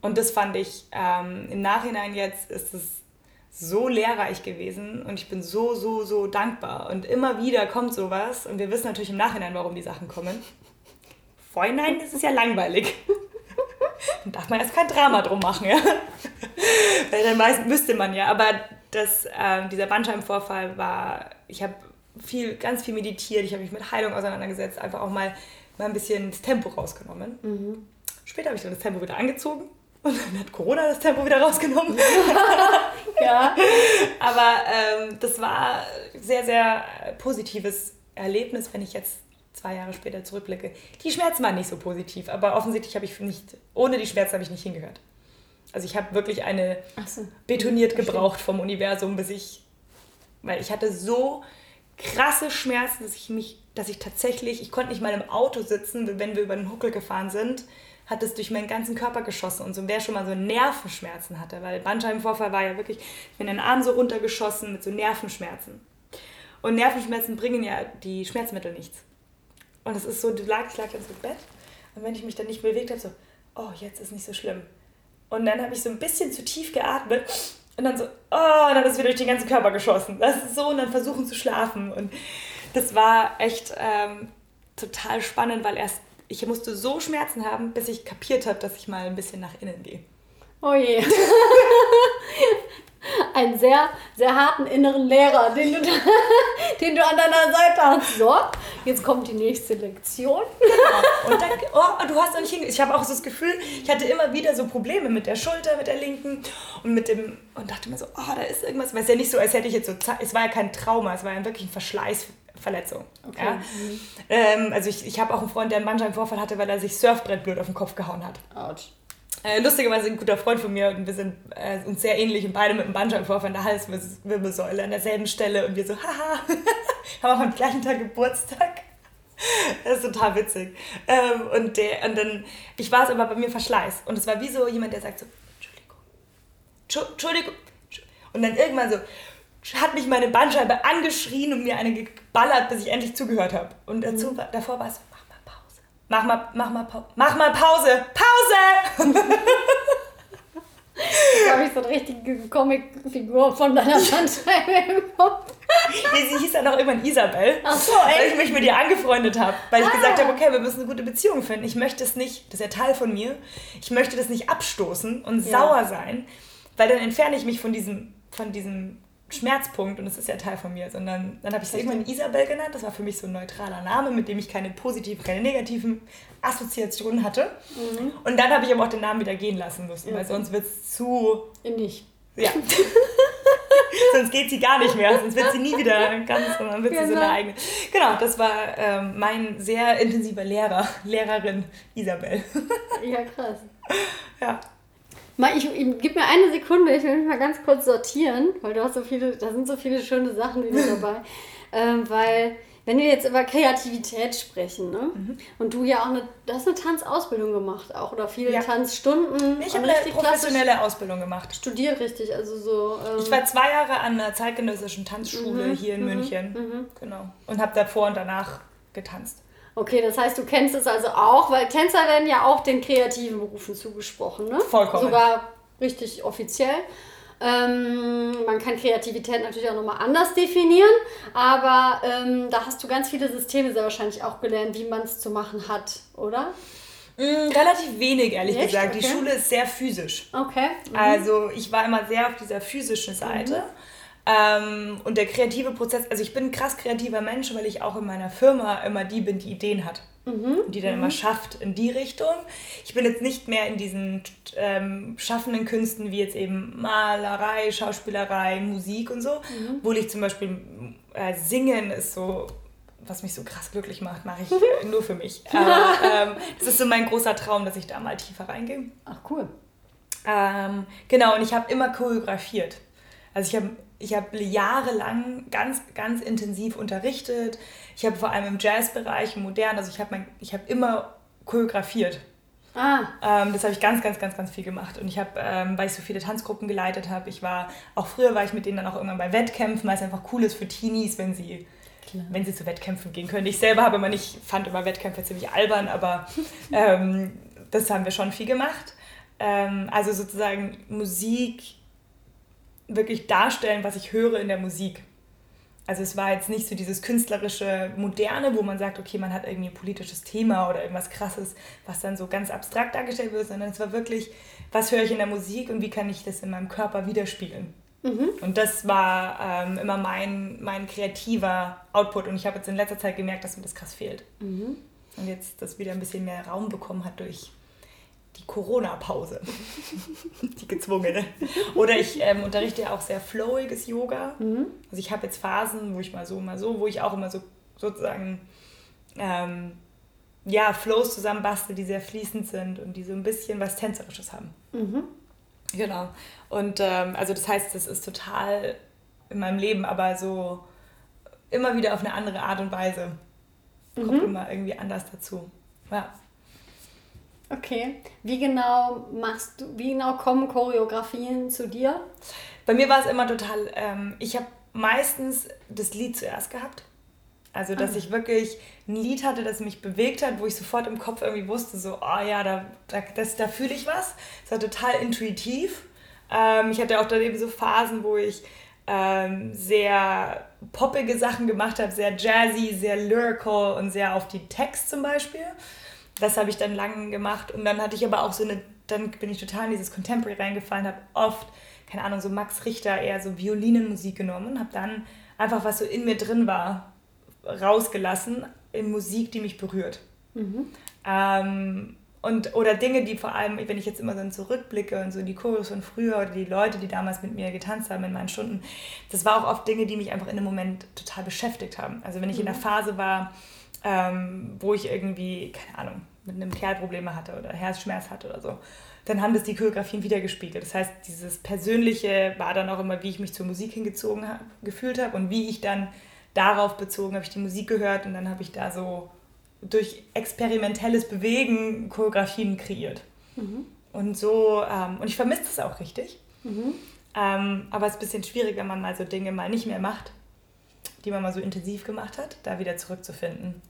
Und das fand ich ähm, im Nachhinein jetzt ist es so lehrreich gewesen und ich bin so, so, so dankbar. Und immer wieder kommt sowas und wir wissen natürlich im Nachhinein, warum die Sachen kommen. Vorhinein ist es ja langweilig. Dann darf man erst kein Drama drum machen, ja. Weil dann meist müsste man ja. Aber das, äh, dieser Bandscheibenvorfall war, ich habe viel, ganz viel meditiert, ich habe mich mit Heilung auseinandergesetzt, einfach auch mal, mal ein bisschen das Tempo rausgenommen. Mhm. Später habe ich dann das Tempo wieder angezogen und dann hat Corona das Tempo wieder rausgenommen. ja. Aber ähm, das war sehr, sehr positives Erlebnis, wenn ich jetzt zwei Jahre später zurückblicke. Die Schmerzen waren nicht so positiv, aber offensichtlich habe ich nicht, ohne die Schmerzen habe ich nicht hingehört. Also ich habe wirklich eine so. betoniert gebraucht vom Universum, bis ich, weil ich hatte so krasse Schmerzen, dass ich mich, dass ich tatsächlich, ich konnte nicht mal im Auto sitzen, wenn wir über den Huckel gefahren sind, hat es durch meinen ganzen Körper geschossen und so wer schon mal so Nervenschmerzen hatte, weil Bandscheibenvorfall war ja wirklich, ich bin den Arm so runtergeschossen mit so Nervenschmerzen. Und Nervenschmerzen bringen ja die Schmerzmittel nichts. Und es ist so, du lag, ich lag dann im Bett und wenn ich mich dann nicht bewegt habe, so, oh, jetzt ist nicht so schlimm. Und dann habe ich so ein bisschen zu tief geatmet und dann so, oh, dann ist wieder durch den ganzen Körper geschossen. Das ist so, und dann versuchen zu schlafen. Und das war echt ähm, total spannend, weil erst ich musste so Schmerzen haben, bis ich kapiert habe, dass ich mal ein bisschen nach innen gehe. Oh je. Einen sehr, sehr harten inneren Lehrer, den du, den du an deiner Seite hast. So, jetzt kommt die nächste Lektion. Genau. Und dann, oh, du hast doch nicht hingegangen. Ich habe auch so das Gefühl, ich hatte immer wieder so Probleme mit der Schulter, mit der linken und mit dem und dachte mir so, oh, da ist irgendwas. Weil es ja nicht so, als hätte ich jetzt so, es war ja kein Trauma, es war ja wirklich ein Verschleiß Verletzung. Okay. Ja? Mhm. Ähm, also ich, ich habe auch einen Freund, der einen Bandscheibenvorfall hatte, weil er sich Surfbrett blöd auf den Kopf gehauen hat. Autsch. Äh, lustigerweise ein guter Freund von mir und wir sind äh, uns sehr ähnlich und beide mit einem Bandscheibenvorfall in der Halswirbelsäule an derselben Stelle und wir so, haha, haben auch am gleichen Tag Geburtstag. Das ist total witzig. Ähm, und, der, und dann, ich war es aber bei mir Verschleiß und es war wie so jemand, der sagt so, Entschuldigung, Entschuldigung. Und dann irgendwann so, hat mich meine Bandscheibe angeschrien und mir eine geballert, bis ich endlich zugehört habe. Und dazu, mhm. davor war es, mach mal Pause. Mach mal, mach mal, Pause. Mach mal Pause. Pause! Da habe ich so eine richtige Comicfigur von deiner Bandscheibe im Kopf. Nee, sie hieß dann auch irgendwann Isabel. Ach so, ey. Weil ich mich mit ihr angefreundet habe. Weil ich ah. gesagt habe, okay, wir müssen eine gute Beziehung finden. Ich möchte es nicht, das ist ja Teil von mir, ich möchte das nicht abstoßen und ja. sauer sein, weil dann entferne ich mich von diesem, von diesem Schmerzpunkt und es ist ja Teil von mir, sondern dann habe ich sie irgendwann Isabel genannt. Das war für mich so ein neutraler Name, mit dem ich keine positiven, keine negativen Assoziationen hatte. Mhm. Und dann habe ich aber auch den Namen wieder gehen lassen müssen, ja. weil sonst wird es zu. Nicht. Ja. sonst geht sie gar nicht mehr, sonst wird sie nie wieder ganz, sondern wird genau. sie so eine genau. eigene. Genau, das war ähm, mein sehr intensiver Lehrer, Lehrerin Isabel. ja, krass. Ja. Mal, ich, ich, gib mir eine Sekunde, ich will mich mal ganz kurz sortieren, weil du hast so viele, da sind so viele schöne Sachen wieder dabei. ähm, weil, wenn wir jetzt über Kreativität sprechen, ne? Mhm. Und du ja auch eine, du hast eine Tanzausbildung gemacht auch oder viele ja. Tanzstunden. Ich habe eine professionelle Ausbildung gemacht. Studiert richtig, also so. Ähm ich war zwei Jahre an einer zeitgenössischen Tanzschule mhm. hier in mhm. München. Mhm. Genau. Und habe davor und danach getanzt. Okay, das heißt, du kennst es also auch, weil Tänzer werden ja auch den kreativen Berufen zugesprochen, ne? Vollkommen. Sogar richtig offiziell. Ähm, man kann Kreativität natürlich auch nochmal anders definieren, aber ähm, da hast du ganz viele Systeme sehr wahrscheinlich auch gelernt, wie man es zu machen hat, oder? Mm, relativ wenig, ehrlich Echt? gesagt. Okay. Die Schule ist sehr physisch. Okay. Mhm. Also ich war immer sehr auf dieser physischen Seite. Mhm. Ähm, und der kreative Prozess, also ich bin ein krass kreativer Mensch, weil ich auch in meiner Firma immer die bin, die Ideen hat. Mhm. Und die dann mhm. immer schafft in die Richtung. Ich bin jetzt nicht mehr in diesen ähm, schaffenden Künsten wie jetzt eben Malerei, Schauspielerei, Musik und so. Mhm. Obwohl ich zum Beispiel äh, Singen ist so was mich so krass glücklich macht, mache ich äh, nur für mich. Aber ähm, das ist so mein großer Traum, dass ich da mal tiefer reingehe. Ach cool. Ähm, genau, und ich habe immer choreografiert. Also ich habe ich habe jahrelang ganz, ganz intensiv unterrichtet. Ich habe vor allem im Jazzbereich, im Modern, also ich habe hab immer choreografiert. Ah. Ähm, das habe ich ganz, ganz, ganz, ganz viel gemacht. Und ich habe, ähm, weil ich so viele Tanzgruppen geleitet habe, ich war, auch früher war ich mit denen dann auch irgendwann bei Wettkämpfen, weil es einfach cool ist für Teenies, wenn sie, wenn sie zu Wettkämpfen gehen können. Ich selber habe immer nicht, fand immer Wettkämpfe ziemlich albern, aber ähm, das haben wir schon viel gemacht. Ähm, also sozusagen Musik wirklich darstellen, was ich höre in der Musik. Also es war jetzt nicht so dieses künstlerische Moderne, wo man sagt, okay, man hat irgendwie ein politisches Thema oder irgendwas Krasses, was dann so ganz abstrakt dargestellt wird, sondern es war wirklich, was höre ich in der Musik und wie kann ich das in meinem Körper widerspiegeln. Mhm. Und das war ähm, immer mein, mein kreativer Output und ich habe jetzt in letzter Zeit gemerkt, dass mir das krass fehlt. Mhm. Und jetzt das wieder ein bisschen mehr Raum bekommen hat durch die Corona-Pause. die gezwungene. Oder ich ähm, unterrichte ja auch sehr flowiges Yoga. Mhm. Also ich habe jetzt Phasen, wo ich mal so, mal so, wo ich auch immer so sozusagen ähm, ja, Flows zusammenbastel, die sehr fließend sind und die so ein bisschen was Tänzerisches haben. Mhm. Genau. Und ähm, also das heißt, das ist total in meinem Leben, aber so immer wieder auf eine andere Art und Weise. Kommt mhm. immer irgendwie anders dazu. Ja. Okay. Wie genau machst du, wie genau kommen Choreografien zu dir? Bei mir war es immer total, ähm, ich habe meistens das Lied zuerst gehabt. Also, dass ah. ich wirklich ein Lied hatte, das mich bewegt hat, wo ich sofort im Kopf irgendwie wusste, so, oh ja, da, da, da fühle ich was. Es war total intuitiv. Ähm, ich hatte auch dann eben so Phasen, wo ich ähm, sehr poppige Sachen gemacht habe, sehr jazzy, sehr lyrical und sehr auf die Text zum Beispiel. Das habe ich dann lange gemacht und dann hatte ich aber auch so eine, dann bin ich total in dieses Contemporary reingefallen, habe oft, keine Ahnung, so Max Richter eher so Violinenmusik genommen und habe dann einfach, was so in mir drin war, rausgelassen in Musik, die mich berührt. Mhm. Ähm, und, oder Dinge, die vor allem, wenn ich jetzt immer so zurückblicke und so in die Chorus von früher oder die Leute, die damals mit mir getanzt haben in meinen Stunden, das war auch oft Dinge, die mich einfach in dem Moment total beschäftigt haben. Also wenn ich mhm. in einer mhm. Phase war, ähm, wo ich irgendwie, keine Ahnung, mit einem Kerl Probleme hatte oder Herzschmerz hatte oder so, dann haben das die Choreografien wiedergespiegelt. Das heißt, dieses Persönliche war dann auch immer, wie ich mich zur Musik hingezogen hab, gefühlt habe und wie ich dann darauf bezogen habe ich die Musik gehört und dann habe ich da so durch experimentelles Bewegen Choreografien kreiert. Mhm. Und so, ähm, und ich vermisse das auch richtig. Mhm. Ähm, aber es ist ein bisschen schwierig, wenn man mal so Dinge mal nicht mehr macht, die man mal so intensiv gemacht hat, da wieder zurückzufinden.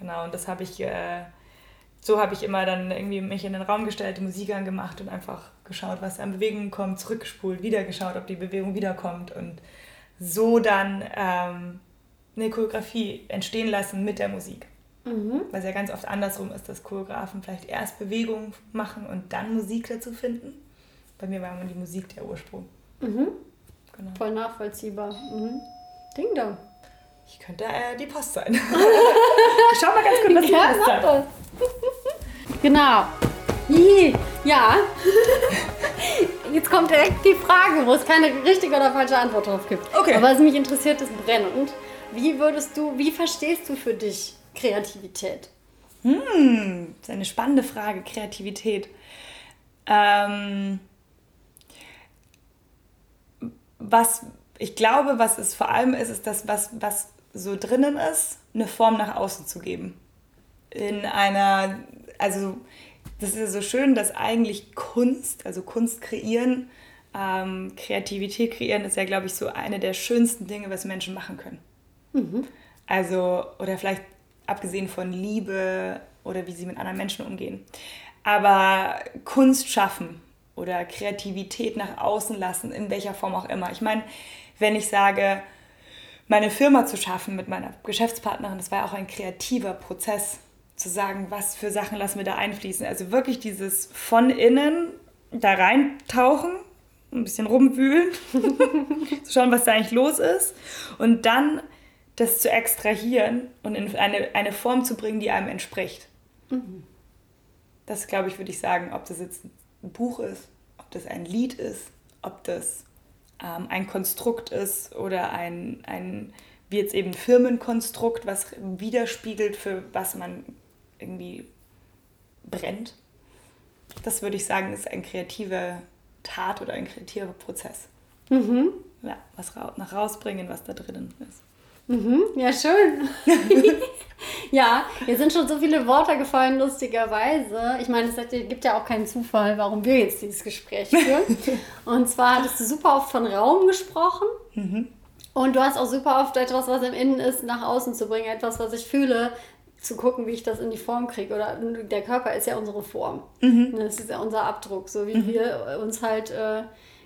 Genau, und das habe ich, äh, so habe ich immer dann irgendwie mich in den Raum gestellt, die Musik angemacht und einfach geschaut, was an Bewegungen kommt, zurückgespult, wieder geschaut, ob die Bewegung wiederkommt und so dann ähm, eine Choreografie entstehen lassen mit der Musik. Mhm. Weil es ja ganz oft andersrum ist, dass Choreografen vielleicht erst Bewegung machen und dann Musik dazu finden. Bei mir war immer die Musik der Ursprung. Mhm. Genau. Voll nachvollziehbar. Mhm. Ding dong. Ich könnte äh, die Post sein. Schau mal ganz kurz, was die ja, Post. Genau. Ja. Jetzt kommt direkt die Frage, wo es keine richtige oder falsche Antwort drauf gibt. Okay. Aber was mich interessiert, ist brennend. Wie würdest du, wie verstehst du für dich Kreativität? Hm, das ist eine spannende Frage, Kreativität. Ähm, was ich glaube, was es vor allem ist, ist das, was, was so drinnen ist, eine Form nach außen zu geben. In einer, also das ist ja so schön, dass eigentlich Kunst, also Kunst kreieren, ähm, Kreativität kreieren, ist ja, glaube ich, so eine der schönsten Dinge, was Menschen machen können. Mhm. Also, oder vielleicht abgesehen von Liebe oder wie sie mit anderen Menschen umgehen. Aber Kunst schaffen oder Kreativität nach außen lassen, in welcher Form auch immer. Ich meine, wenn ich sage, meine Firma zu schaffen mit meiner Geschäftspartnerin, das war ja auch ein kreativer Prozess, zu sagen, was für Sachen lassen wir da einfließen. Also wirklich dieses von innen da reintauchen, ein bisschen rumwühlen, zu schauen, was da eigentlich los ist und dann das zu extrahieren und in eine, eine Form zu bringen, die einem entspricht. Mhm. Das, glaube ich, würde ich sagen, ob das jetzt ein Buch ist, ob das ein Lied ist, ob das ähm, ein Konstrukt ist oder ein, ein, wie jetzt eben Firmenkonstrukt, was widerspiegelt, für was man irgendwie brennt. Das würde ich sagen, ist ein kreativer Tat oder ein kreativer Prozess. Mhm. Ja, was ra nach rausbringen, was da drinnen ist. Mhm, ja, schön. ja, hier sind schon so viele Worte gefallen, lustigerweise. Ich meine, es gibt ja auch keinen Zufall, warum wir jetzt dieses Gespräch führen. Und zwar hattest du super oft von Raum gesprochen. Mhm. Und du hast auch super oft etwas, was im Innen ist, nach außen zu bringen. Etwas, was ich fühle, zu gucken, wie ich das in die Form kriege. Oder der Körper ist ja unsere Form. Mhm. Das ist ja unser Abdruck. So wie mhm. wir uns halt äh,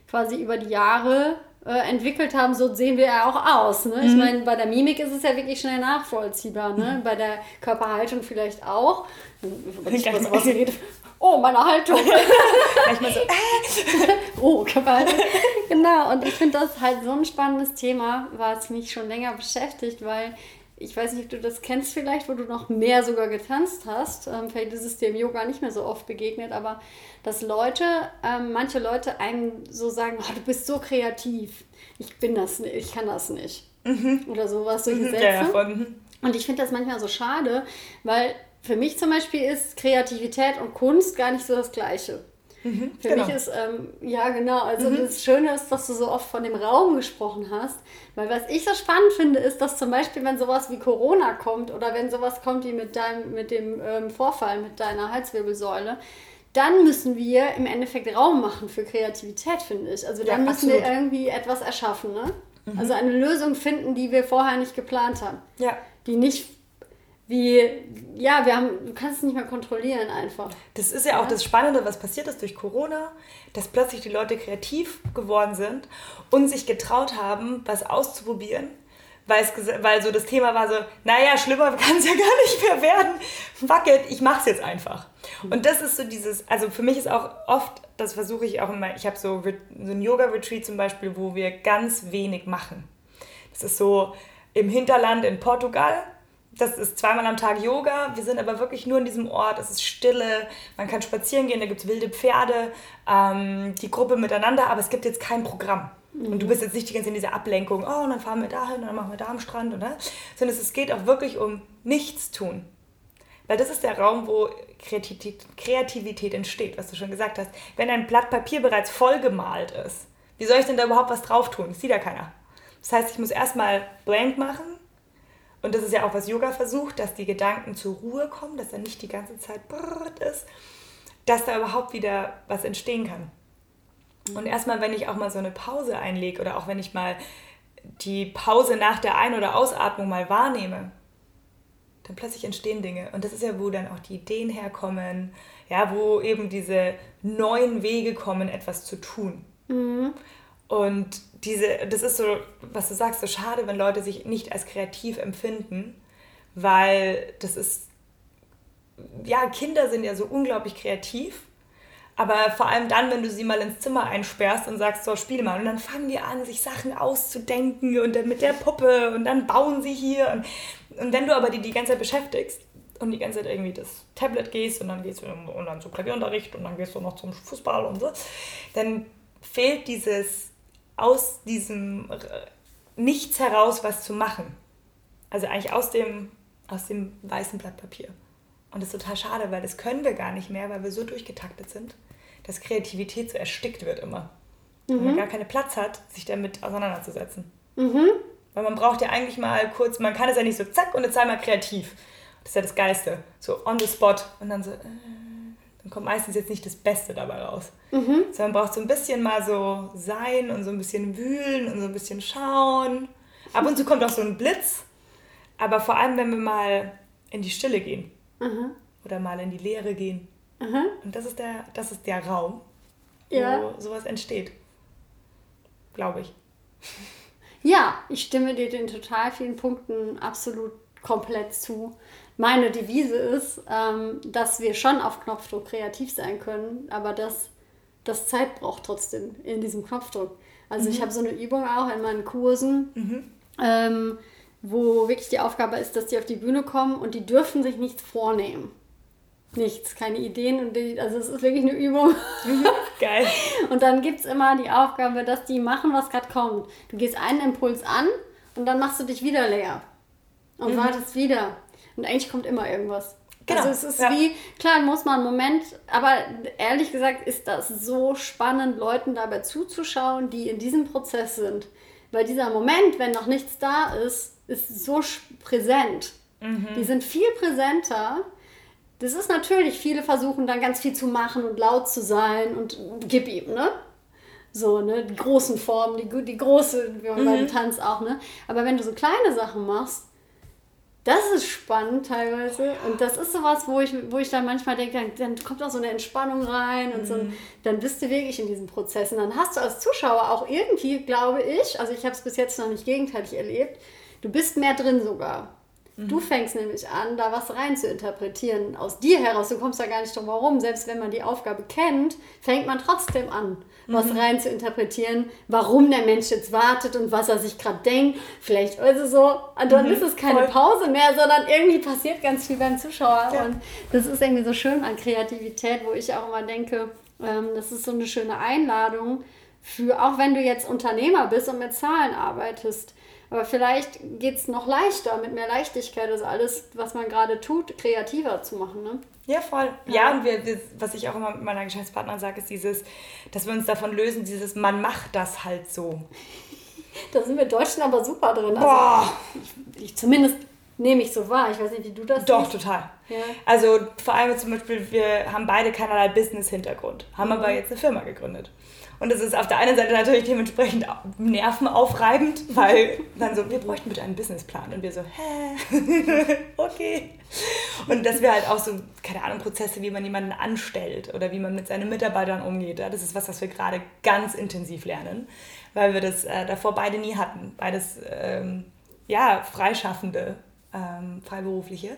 quasi über die Jahre äh, entwickelt haben, so sehen wir ja auch aus. Ne? Ich Mhm. meine, bei der Mimik ist es ja wirklich schnell nachvollziehbar. Ne? Bei der Körperhaltung vielleicht auch. Wenn ich was ausrede, oh, meine Haltung. Manchmal so, äh, oh, Körperhaltung. genau, und ich finde das halt so ein spannendes Thema, was mich schon länger beschäftigt, weil ich weiß nicht, ob du das kennst vielleicht, wo du noch mehr sogar getanzt hast. Ähm, vielleicht ist es dir im Yoga nicht mehr so oft begegnet, aber dass Leute, ähm, manche Leute einem so sagen, oh, du bist so kreativ. Ich bin das nicht, ich kann das nicht. Oder sowas, solche Sätze. ja, von, Und ich finde das manchmal so schade, weil für mich zum Beispiel ist Kreativität und Kunst gar nicht so das Gleiche. Für genau. mich ist, ähm, ja genau, also das Schöne ist, dass du so oft von dem Raum gesprochen hast, weil was ich so spannend finde, ist, dass zum Beispiel, wenn sowas wie Corona kommt oder wenn sowas kommt wie mit, deinem, mit dem ähm, Vorfall mit deiner Halswirbelsäule, dann müssen wir im Endeffekt Raum machen für Kreativität, finde ich. Also dann Ja, müssen wir irgendwie etwas erschaffen, ne? Also eine Lösung finden, die wir vorher nicht geplant haben ja. die nicht wie, ja, wir haben, du kannst es nicht mehr kontrollieren einfach. Das ist ja auch das Spannende, was passiert ist durch Corona, dass plötzlich die Leute kreativ geworden sind und sich getraut haben, was auszuprobieren. Weil, es, weil so das Thema war so, naja, schlimmer kann es ja gar nicht mehr werden. Fuck it, ich mach's jetzt einfach. Und das ist so dieses, also für mich ist auch oft, das versuche ich auch immer, ich habe so, so ein Yoga-Retreat zum Beispiel, wo wir ganz wenig machen. Das ist so im Hinterland in Portugal. Das ist zweimal am Tag Yoga. Wir sind aber wirklich nur in diesem Ort. Es ist Stille. Man kann spazieren gehen. Da gibt es wilde Pferde. Ähm, die Gruppe miteinander. Aber es gibt jetzt kein Programm. Und du bist jetzt nicht die ganze in dieser Ablenkung. Oh, und dann fahren wir dahin und dann machen wir da am Strand. Ne? Sondern es geht auch wirklich um Nichtstun. Weil das ist der Raum, wo Kreativität, Kreativität entsteht, was du schon gesagt hast. Wenn ein Blatt Papier bereits vollgemalt ist, wie soll ich denn da überhaupt was drauf tun? Das sieht ja keiner. Das heißt, ich muss erstmal blank machen. Und das ist ja auch, was Yoga versucht, dass die Gedanken zur Ruhe kommen, dass da nicht die ganze Zeit brrrt ist, dass da überhaupt wieder was entstehen kann. Und erstmal, wenn ich auch mal so eine Pause einlege oder auch wenn ich mal die Pause nach der Ein- oder Ausatmung mal wahrnehme, dann plötzlich entstehen Dinge. Und das ist ja, wo dann auch die Ideen herkommen, ja, wo eben diese neuen Wege kommen, etwas zu tun. Und diese, das ist so, was du sagst, so schade, wenn Leute sich nicht als kreativ empfinden, weil das ist, ja, Kinder sind ja so unglaublich kreativ, aber vor allem dann, wenn du sie mal ins Zimmer einsperrst und sagst, so, spiel mal. Und dann fangen die an, sich Sachen auszudenken und dann mit der Puppe und dann bauen sie hier. Und, und wenn du aber die die ganze Zeit beschäftigst und die ganze Zeit irgendwie das Tablet gehst und dann gehst du und dann zum Klavierunterricht und dann gehst du noch zum Fußball und so, dann fehlt dieses aus diesem äh, Nichts heraus was zu machen. Also eigentlich aus dem, aus dem weißen Blatt Papier. Und das ist total schade, weil das können wir gar nicht mehr, weil wir so durchgetaktet sind, dass Kreativität so erstickt wird immer. Und man gar keinen Platz hat, sich damit auseinanderzusetzen. Weil man braucht ja eigentlich mal kurz, man kann es ja nicht so zack und jetzt sei mal kreativ. Das ist ja das Geiste. So on the spot. Und dann so, äh, dann kommt meistens jetzt nicht das Beste dabei raus. Sondern man braucht so ein bisschen mal so sein und so ein bisschen wühlen und so ein bisschen schauen. Ab und zu kommt auch so ein Blitz. Aber vor allem, wenn wir mal in die Stille gehen. Oder mal in die Leere gehen. Und das ist der, das ist der Raum, wo Ja. sowas entsteht. Glaube ich. Ja, ich stimme dir in total vielen Punkten absolut komplett zu. Meine Devise ist, ähm, dass wir schon auf Knopfdruck kreativ sein können, aber dass das Zeit braucht trotzdem in diesem Knopfdruck. Also ich habe so eine Übung auch in meinen Kursen, ähm, wo wirklich die Aufgabe ist, dass die auf die Bühne kommen und die dürfen sich nichts vornehmen. Nichts, keine Ideen. Und die, also es ist wirklich eine Übung. Geil. Und dann gibt es immer die Aufgabe, dass die machen, was gerade kommt. Du gehst einen Impuls an und dann machst du dich wieder leer. Und wartest wieder. Und eigentlich kommt immer irgendwas. Genau, Also es ist ja. wie, klar, muss man einen Moment, aber ehrlich gesagt ist das so spannend, Leuten dabei zuzuschauen, die in diesem Prozess sind. Weil dieser Moment, wenn noch nichts da ist, ist so präsent. Mhm. Die sind viel präsenter. Das ist natürlich, viele versuchen dann ganz viel zu machen und laut zu sein und gib ihm, ne? So, ne? Die großen Formen, die, die große, wie Mhm. beim Tanz auch, ne? Aber wenn du so kleine Sachen machst, Das ist spannend teilweise. Und das ist sowas, wo ich, wo ich dann manchmal denke, dann, dann kommt auch so eine Entspannung rein und so, mhm. dann bist du wirklich in diesem Prozess. Und dann hast du als Zuschauer auch irgendwie, glaube ich, also ich habe es bis jetzt noch nicht gegenteilig erlebt, du bist mehr drin sogar. Du mhm. fängst nämlich an, da was rein zu interpretieren aus dir heraus. Du kommst da gar nicht drum herum. Selbst wenn man die Aufgabe kennt, fängt man trotzdem an, was mhm. rein zu interpretieren, warum der Mensch jetzt wartet und was er sich gerade denkt. Vielleicht also so, und dann mhm. ist es keine Voll. Pause mehr, sondern irgendwie passiert ganz viel beim Zuschauer. Ja. Und das ist irgendwie so schön an Kreativität, wo ich auch immer denke, ähm, das ist so eine schöne Einladung für, auch wenn du jetzt Unternehmer bist und mit Zahlen arbeitest aber vielleicht geht es noch leichter, mit mehr Leichtigkeit, das alles, was man gerade tut, kreativer zu machen. Ne? Ja, voll. Ja, ja und wir, wir, was ich auch immer mit meiner Geschäftspartnerin sage, ist dieses, dass wir uns davon lösen, dieses, man macht das halt so. da sind wir Deutschen aber super drin. Also Boah. Ich, ich, zumindest nehme ich so wahr. Ich weiß nicht, wie du das Doch, siehst. total. Ja. Also vor allem zum Beispiel, wir haben beide keinerlei Business-Hintergrund, haben mhm. aber jetzt eine Firma gegründet. Und das ist auf der einen Seite natürlich dementsprechend nervenaufreibend, weil dann so, wir bräuchten bitte einen Businessplan. Und wir so, hä? okay. Und dass wir halt auch so, keine Ahnung, Prozesse, wie man jemanden anstellt oder wie man mit seinen Mitarbeitern umgeht. Das ist was, was wir gerade ganz intensiv lernen, weil wir das äh, davor beide nie hatten. Beides, ähm, ja, Freischaffende, ähm, Freiberufliche.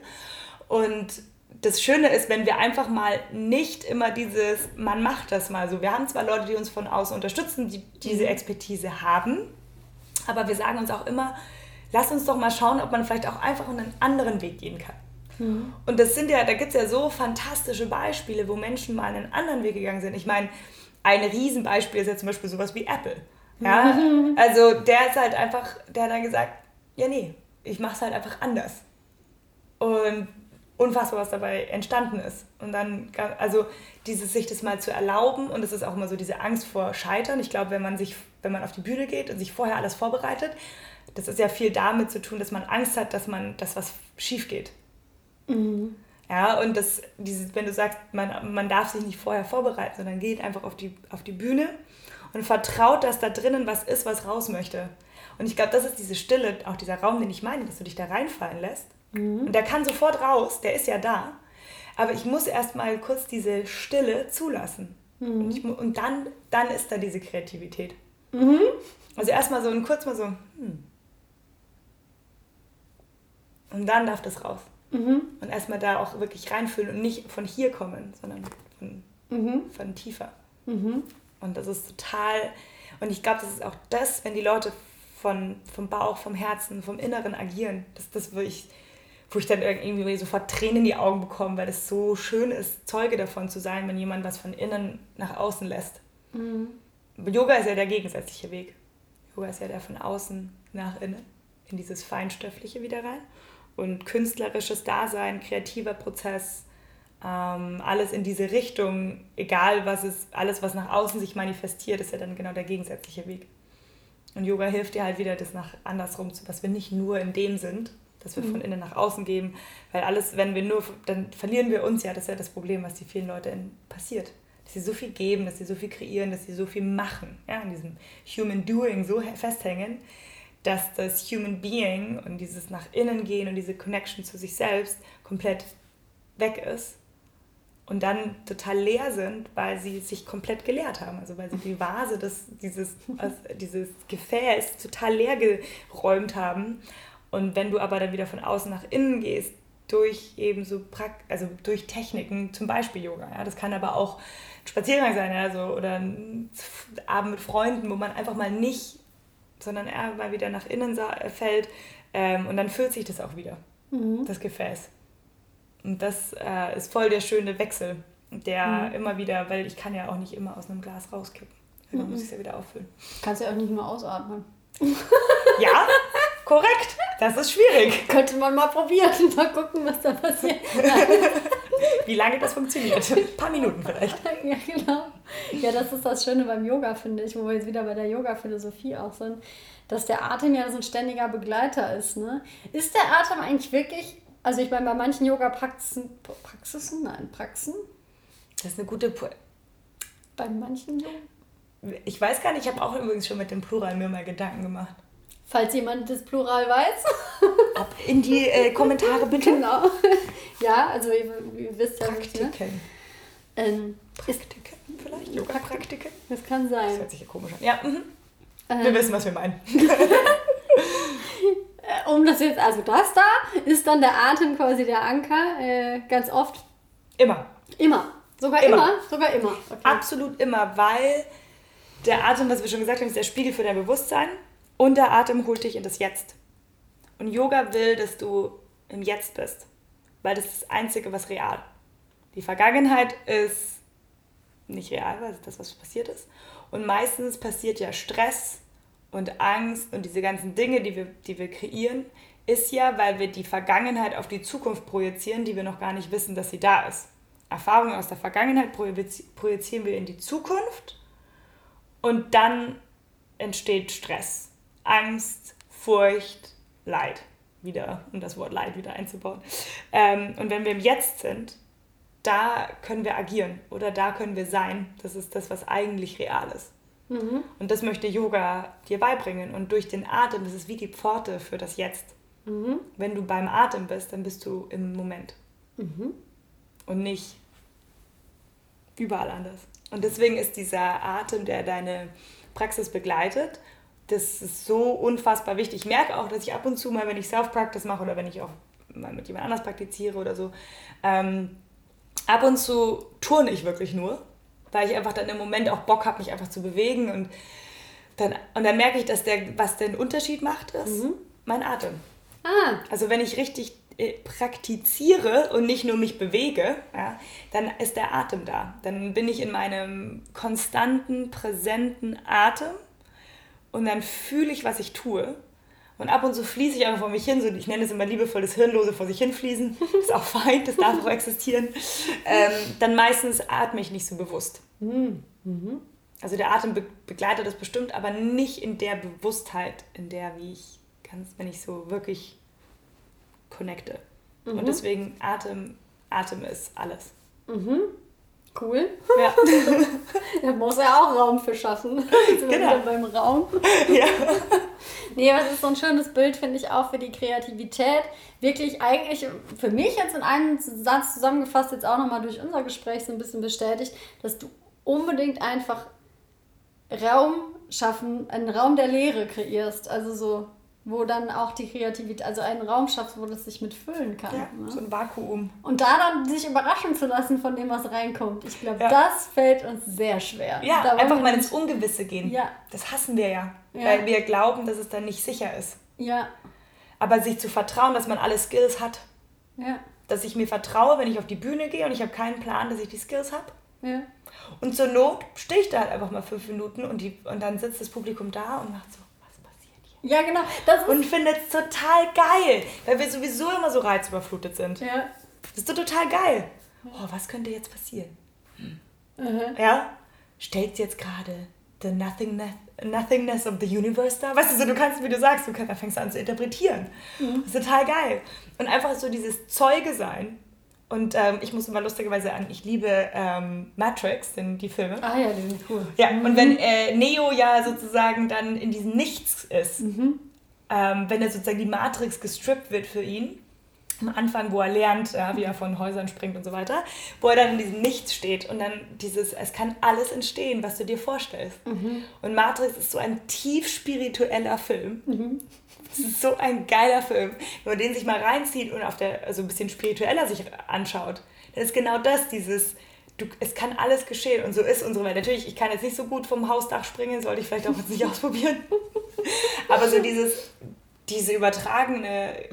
Und das Schöne ist, wenn wir einfach mal nicht immer dieses, man macht das mal so. Wir haben zwar Leute, die uns von außen unterstützen, die diese mhm. Expertise haben, aber wir sagen uns auch immer, lass uns doch mal schauen, ob man vielleicht auch einfach einen anderen Weg gehen kann. Mhm. Und das sind ja, da gibt es ja so fantastische Beispiele, wo Menschen mal einen anderen Weg gegangen sind. Ich meine, ein Riesenbeispiel ist ja zum Beispiel sowas wie Apple. Ja? Mhm. Also der ist halt einfach, der hat dann gesagt, ja nee, ich mache es halt einfach anders. Und unfassbar, was dabei entstanden ist. Und dann, also dieses sich das mal zu erlauben und es ist auch immer so diese Angst vor Scheitern. Ich glaube, wenn man sich, wenn man auf die Bühne geht und sich vorher alles vorbereitet, das ist ja viel damit zu tun, dass man Angst hat, dass man, dass was schief geht. Mhm. Ja, und das, dieses, wenn du sagst, man, man darf sich nicht vorher vorbereiten, sondern geht einfach auf die, auf die Bühne und vertraut, dass da drinnen was ist, was raus möchte. Und ich glaube, das ist diese Stille, auch dieser Raum, den ich meine, dass du dich da reinfallen lässt Mhm. Und der kann sofort raus, der ist ja da. Aber ich muss erstmal kurz diese Stille zulassen. Mhm. Und, ich, und dann, dann ist da diese Kreativität. Mhm. Also erstmal so und kurz mal so, hm. Und dann darf das raus. Mhm. Und erstmal da auch wirklich reinfühlen und nicht von hier kommen, sondern von, mhm. von tiefer. Mhm. Und das ist total, und ich glaube, das ist auch das, wenn die Leute von, vom Bauch, vom Herzen, vom Inneren agieren, das, das wirklich wo ich dann irgendwie sofort Tränen in die Augen bekomme, weil es so schön ist, Zeuge davon zu sein, wenn jemand was von innen nach außen lässt. Mhm. Yoga ist ja der gegensätzliche Weg. Yoga ist ja der von außen nach innen, in dieses Feinstoffliche wieder rein. Und künstlerisches Dasein, kreativer Prozess, ähm, alles in diese Richtung, egal was es, alles was nach außen sich manifestiert, ist ja dann genau der gegensätzliche Weg. Und Yoga hilft dir halt wieder, das nach andersrum zu, dass wir nicht nur in dem sind, dass wir mhm. von innen nach außen geben. Weil alles, wenn wir nur, dann verlieren wir uns ja. Das ist ja das Problem, was die vielen Leute passiert. Dass sie so viel geben, dass sie so viel kreieren, dass sie so viel machen. Ja, in diesem Human Doing so festhängen, dass das Human Being und dieses nach innen gehen und diese Connection zu sich selbst komplett weg ist und dann total leer sind, weil sie sich komplett geleert haben. Also weil sie die Vase, das, dieses, dieses Gefäß total leer geräumt haben und wenn du aber dann wieder von außen nach innen gehst, durch eben so Prakt also durch Techniken, zum Beispiel Yoga, ja, das kann aber auch ein Spaziergang sein, also, oder ein Abend mit Freunden, wo man einfach mal nicht, sondern eher mal wieder nach innen fällt ähm, und dann füllt sich das auch wieder, mhm. das Gefäß. Und das äh, ist voll der schöne Wechsel, der mhm. immer wieder, weil ich kann ja auch nicht immer aus einem Glas rauskippen. Dann mhm. muss ich es ja wieder auffüllen. Kannst ja auch nicht nur ausatmen. ja, korrekt. Das ist schwierig. Könnte man mal probieren. Mal gucken, was da passiert. Wie lange das funktioniert. Ein paar Minuten vielleicht. Ja, genau. Ja, das ist das Schöne beim Yoga, finde ich, wo wir jetzt wieder bei der Yoga-Philosophie auch sind, dass der Atem ja so ein ständiger Begleiter ist. Ne? Ist der Atem eigentlich wirklich, also ich meine, bei manchen Yoga-Praxisen, Praxisen? Nein, Praxen? Das ist eine gute... Po bei manchen Ich weiß gar nicht, ich habe auch übrigens schon mit dem Plural mir mal Gedanken gemacht. Falls jemand das Plural weiß. Ab in die äh, Kommentare bitte. Genau. Ja, also ihr, ihr wisst ja nicht, ne? Praktiken. Ähm, Praktiken vielleicht? Yoga-Praktiken? das kann Das sein. hört sich ja komisch an. Ja, mhm. Ähm, wir wissen, was wir meinen. äh, um das jetzt, also das da ist dann der Atem quasi der Anker, äh, ganz oft. Immer. Immer. Sogar immer. Immer. Sogar immer. Okay. Absolut immer, weil der Atem, was wir schon gesagt haben, ist der Spiegel für dein Bewusstsein und der Atem holt dich in das Jetzt. Und Yoga will, dass du im Jetzt bist, weil das ist das Einzige, was real. Die Vergangenheit ist nicht real, weil das was passiert ist. Und meistens passiert ja Stress und Angst und diese ganzen Dinge, die wir, die wir kreieren, ist ja, weil wir die Vergangenheit auf die Zukunft projizieren, die wir noch gar nicht wissen, dass sie da ist. Erfahrungen aus der Vergangenheit projizi- projizieren wir in die Zukunft und dann entsteht Stress, Angst, Furcht, Leid. Wieder, um das Wort Leid wieder einzubauen. Ähm, und wenn wir im Jetzt sind, da können wir agieren oder da können wir sein. Das ist das, was eigentlich real ist. Mhm. Und das möchte Yoga dir beibringen. Und durch den Atem, das ist wie die Pforte für das Jetzt. Mhm. Wenn du beim Atem bist, dann bist du im Moment Mhm. und nicht überall anders. Und deswegen ist dieser Atem, der deine Praxis begleitet, das ist so unfassbar wichtig. Ich merke auch, dass ich ab und zu mal, wenn ich Self-Practice mache oder wenn ich auch mal mit jemand anders praktiziere oder so, ähm, ab und zu turne ich wirklich nur, weil ich einfach dann im Moment auch Bock habe, mich einfach zu bewegen und dann, und dann merke ich, dass der, was den Unterschied macht, ist Mhm. mein Atem. Ah, Also wenn ich richtig äh, praktiziere und nicht nur mich bewege, ja, dann ist der Atem da. Dann bin ich in meinem konstanten, präsenten Atem und dann fühle ich, was ich tue. Und ab und zu fließe ich einfach vor mich hin, so, ich nenne es immer liebevoll das Hirnlose vor sich hinfließen. Ist auch fein, das darf auch existieren. Ähm, dann meistens atme ich nicht so bewusst. Mhm. Mhm. Also der Atem be begleitet das bestimmt, aber nicht in der Bewusstheit, in der, wie ich ganz, wenn ich so wirklich connecte. Mhm. Und deswegen Atem, Atem ist alles. Mhm. Cool. Ja. Da muss er auch Raum für schaffen. Sind Genau. wieder beim Raum. ja. Nee, aber es ist so ein schönes Bild, finde ich auch für die Kreativität. Wirklich eigentlich für mich jetzt in einem Satz zusammengefasst, jetzt auch nochmal durch unser Gespräch so ein bisschen bestätigt, dass du unbedingt einfach Raum schaffen, einen Raum der Leere kreierst. Also so, wo dann auch die Kreativität, also einen Raum schaffst, wo das sich mitfüllen kann. ja, ne? so ein Vakuum. Und da dann sich überraschen zu lassen von dem, was reinkommt. Ich glaube, Ja. das fällt uns sehr schwer. Ja, Da wollen einfach mal ins Ungewisse gehen. Ja. Das hassen wir ja, Ja. weil wir glauben, dass es dann nicht sicher ist. Ja, Aber sich zu vertrauen, dass man alle Skills hat. ja, Dass ich mir vertraue, wenn ich auf die Bühne gehe und ich habe keinen Plan, dass ich die Skills habe. ja. Und zur Not stehe ich da halt einfach mal fünf Minuten und, die, und dann sitzt das Publikum da und macht so? Ja, genau. Und findet es total geil, weil wir sowieso immer so reizüberflutet sind. Ja. Das ist doch total geil. Oh, was könnte jetzt passieren? Mhm. Ja? Stellt jetzt gerade the nothingness, nothingness of the universe da? Weißt du, so, du kannst, wie du sagst, du kannst, da fängst an zu interpretieren. Mhm. Das ist total geil. Und einfach so dieses Zeuge sein. Und ähm, ich muss immer lustigerweise an, ich liebe ähm, Matrix, den, die Filme. Ah ja, die sind cool. Ja, und wenn äh, Neo ja sozusagen dann in diesem Nichts ist, Mhm. ähm, wenn er sozusagen die Matrix gestrippt wird für ihn, am Anfang, wo er lernt, ja, wie er von Häusern springt und so weiter, wo er dann in diesem Nichts steht und dann dieses, es kann alles entstehen, was du dir vorstellst. Und Matrix ist so ein tief spiritueller Film. Es ist so ein geiler Film. Wenn man den sich mal reinzieht und auf der, also ein bisschen spiritueller sich anschaut, dann ist genau das, dieses, du, es kann alles geschehen und so ist unsere Welt. Natürlich, ich kann jetzt nicht so gut vom Hausdach springen, sollte ich vielleicht auch jetzt nicht ausprobieren. Aber so dieses, diese übertragene,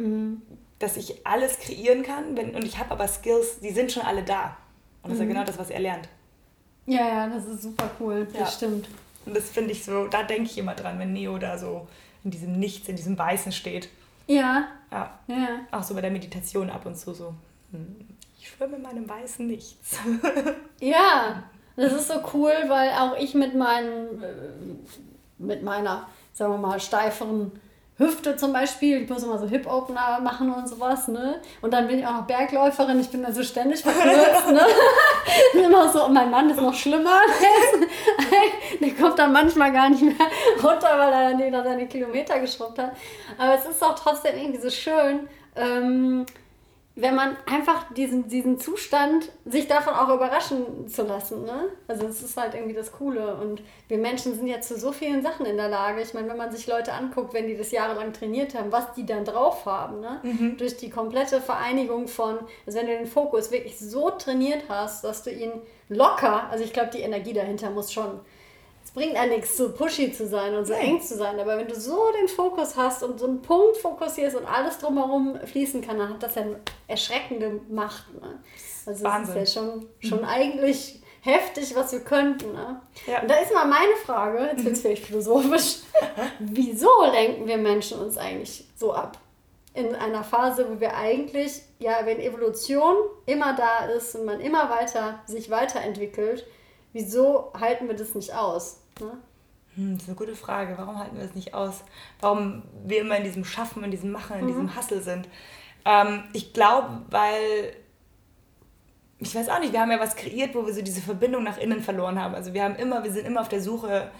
dass ich alles kreieren kann wenn, und ich habe aber Skills, die sind schon alle da. Und das ist ja genau das, was er lernt. Ja, ja, das ist super cool. Ja. Das stimmt. Und das finde ich so, da denke ich immer dran, wenn Neo da so in diesem Nichts, in diesem Weißen steht. Ja, Ja, ja. auch so bei der Meditation ab und zu so. hm, Ich schwimme in meinem weißen Nichts. Ja, das ist so cool, weil auch ich mit meinen, äh, mit meiner, sagen wir mal, steiferen Hüfte zum Beispiel, ich muss immer so Hip-Opener machen und sowas, ne? Und dann bin ich auch noch Bergläuferin, ich bin also ständig verkürzt, ne? immer so, und mein Mann ist noch schlimmer. Der kommt dann manchmal gar nicht mehr runter, weil er dann seine Kilometer geschrubbt hat. Aber es ist auch trotzdem irgendwie so schön, ähm, wenn man einfach diesen, diesen Zustand sich davon auch überraschen zu lassen. Ne? Also das ist halt irgendwie das Coole. Und wir Menschen sind ja zu so vielen Sachen in der Lage. Ich meine, wenn man sich Leute anguckt, wenn die das jahrelang trainiert haben, was die dann drauf haben, ne? Mhm. durch die komplette Vereinigung von, also wenn du den Fokus wirklich so trainiert hast, dass du ihn locker, also ich glaube, die Energie dahinter muss schon bringt ja nichts, so pushy zu sein und so eng zu sein. Aber wenn du so den Fokus hast und so einen Punkt fokussierst und alles drumherum fließen kann, dann hat das ja eine erschreckende Macht. Ne? Also Wahnsinn. das ist ja schon, schon mhm. eigentlich heftig, was wir könnten. Ne? Ja. Und da ist mal meine Frage, jetzt wird es mhm. vielleicht philosophisch, wieso lenken wir Menschen uns eigentlich so ab? In einer Phase, wo wir eigentlich, ja, wenn Evolution immer da ist und man immer weiter sich weiterentwickelt, wieso halten wir das nicht aus? Ne? Hm, das ist eine gute Frage. Warum halten wir das nicht aus? Warum wir immer in diesem Schaffen, in diesem Machen, in mhm. diesem Hustle sind? Ähm, ich glaube, weil ich weiß auch nicht, wir haben ja was kreiert, wo wir so diese Verbindung nach innen verloren haben. Also wir haben immer, wir sind immer auf der Suche,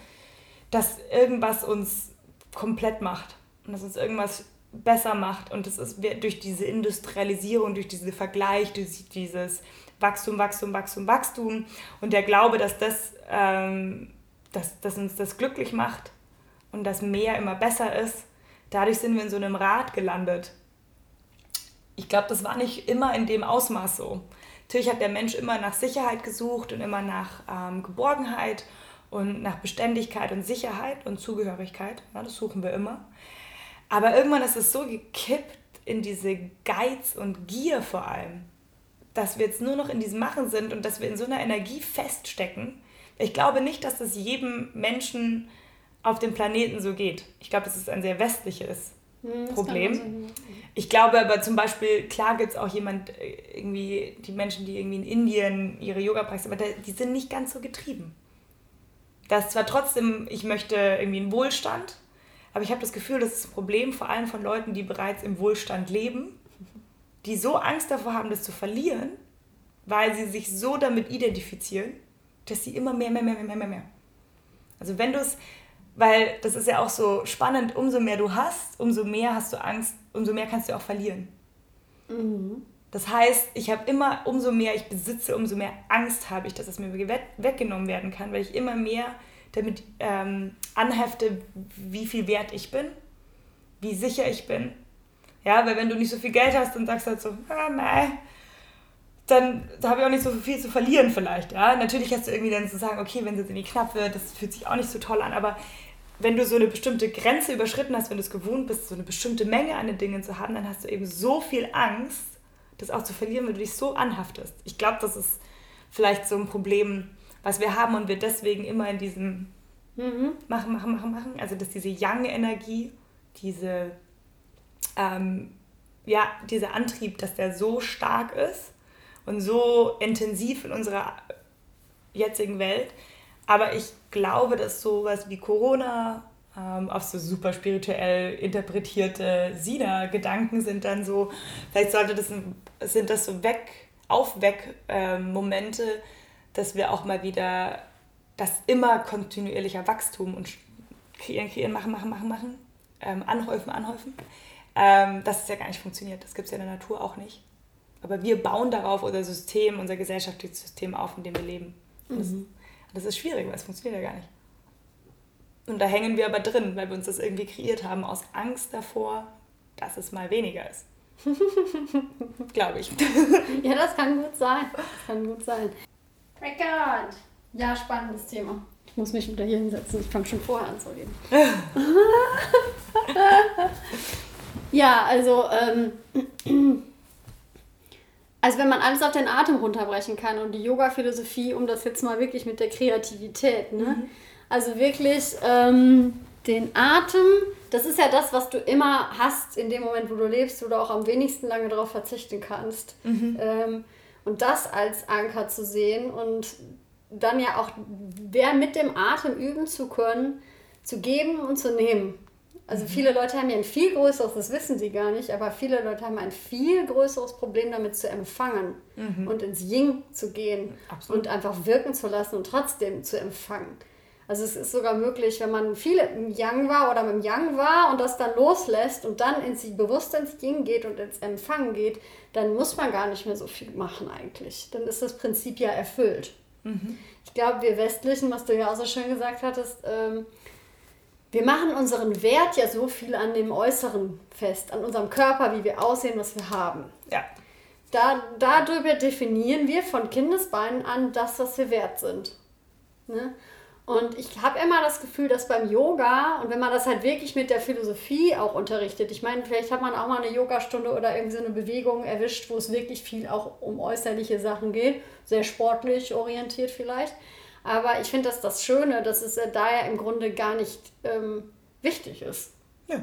dass irgendwas uns komplett macht und dass uns irgendwas besser macht. Und das ist durch diese Industrialisierung, durch diesen Vergleich, durch dieses Wachstum, Wachstum, Wachstum, Wachstum und der Glaube, dass das ähm, dass, dass uns das glücklich macht und dass mehr immer besser ist, dadurch sind wir in so einem Rad gelandet. Ich glaube, das war nicht immer in dem Ausmaß so. Natürlich hat der Mensch immer nach Sicherheit gesucht und immer nach ähm, Geborgenheit und nach Beständigkeit und Sicherheit und Zugehörigkeit. Ja, das suchen wir immer. Aber irgendwann ist es so gekippt in diese Geiz und Gier vor allem, dass wir jetzt nur noch in diesem Machen sind und dass wir in so einer Energie feststecken, ich glaube nicht, dass das jedem Menschen auf dem Planeten so geht. Ich glaube, das ist ein sehr westliches hm, Problem. Ich glaube aber zum Beispiel, klar gibt es auch jemand, äh, irgendwie die Menschen, die irgendwie in Indien ihre Yoga praktizieren, aber die sind nicht ganz so getrieben. Das ist zwar trotzdem, ich möchte irgendwie einen Wohlstand, aber ich habe das Gefühl, das ist ein Problem vor allem von Leuten, die bereits im Wohlstand leben, die so Angst davor haben, das zu verlieren, weil sie sich so damit identifizieren, dass sie immer mehr, mehr, mehr, mehr, mehr, mehr. Also wenn du es, weil das ist ja auch so spannend, umso mehr du hast, umso mehr hast du Angst, umso mehr kannst du auch verlieren. Mhm. Das heißt, ich habe immer, umso mehr ich besitze, umso mehr Angst habe ich, dass es mir weggenommen werden kann, weil ich immer mehr damit ähm, anhefte, wie viel wert ich bin, wie sicher ich bin. Ja, weil wenn du nicht so viel Geld hast, dann sagst du halt so, ah, nein, dann da habe ich auch nicht so viel zu verlieren vielleicht. Ja? Natürlich hast du irgendwie dann zu sagen, okay, wenn es jetzt irgendwie knapp wird, das fühlt sich auch nicht so toll an, aber wenn du so eine bestimmte Grenze überschritten hast, wenn du es gewohnt bist, so eine bestimmte Menge an den Dingen zu haben, dann hast du eben so viel Angst, das auch zu verlieren, weil du dich so anhaftest. Ich glaube, das ist vielleicht so ein Problem, was wir haben und wir deswegen immer in diesem mhm. Machen, machen, machen, machen, also dass diese Yang-Energie, diese, ähm, ja, dieser Antrieb, dass der so stark ist, und so intensiv in unserer jetzigen Welt. Aber ich glaube, dass sowas wie Corona ähm, auch so super spirituell interpretierte Sina-Gedanken sind dann so, vielleicht sollte das, sind das so weg, Aufweck-Momente, dass wir auch mal wieder das immer kontinuierlicher Wachstum und kreieren, kreieren, machen, machen, machen, machen, ähm, anhäufen, anhäufen, ähm, dass es ja gar nicht funktioniert. Das gibt es ja in der Natur auch nicht. Aber wir bauen darauf unser System, unser gesellschaftliches System auf, in dem wir leben. Mhm. Das, das, ist schwierig, weil es funktioniert ja gar nicht. Und da hängen wir aber drin, weil wir uns das irgendwie kreiert haben, aus Angst davor, dass es mal weniger ist. Glaube ich. ja, das kann gut sein. Das kann gut sein. Record! Ja, spannendes Thema. Ich muss mich wieder hier hinsetzen. Ich fange schon vorher an zu reden. ja, also ähm, also wenn man alles auf den Atem runterbrechen kann und die Yoga-Philosophie, um das jetzt mal wirklich mit der Kreativität, ne? Mhm. Also wirklich ähm, den Atem, das ist ja das, was du immer hast in dem Moment, wo du lebst, wo du auch am wenigsten lange darauf verzichten kannst. Mhm. Ähm, und das als Anker zu sehen und dann ja auch wer mit dem Atem üben zu können, zu geben und zu nehmen. Also viele Leute haben ja ein viel größeres, das wissen sie gar nicht, aber viele Leute haben ein viel größeres Problem damit zu empfangen mhm. und ins Ying zu gehen Absolut. und einfach wirken zu lassen und trotzdem zu empfangen. Also es ist sogar möglich, wenn man viel im Yang war oder im Yang war und das dann loslässt und dann ins bewusst ins Yin geht und ins Empfangen geht, dann muss man gar nicht mehr so viel machen eigentlich. Dann ist das Prinzip ja erfüllt. Mhm. Ich glaube, wir Westlichen, was du ja auch so schön gesagt hattest, ähm, wir machen unseren Wert ja so viel an dem Äußeren fest, an unserem Körper, wie wir aussehen, was wir haben. Ja. Da, darüber definieren wir von Kindesbeinen an das, was wir wert sind. Ne? Und ich habe immer das Gefühl, dass beim Yoga und wenn man das halt wirklich mit der Philosophie auch unterrichtet, ich meine, vielleicht hat man auch mal eine Yogastunde oder irgendwie so eine Bewegung erwischt, wo es wirklich viel auch um äußerliche Sachen geht, sehr sportlich orientiert vielleicht. Aber ich finde das das Schöne, dass es da ja im Grunde gar nicht ähm, wichtig ist. Ja.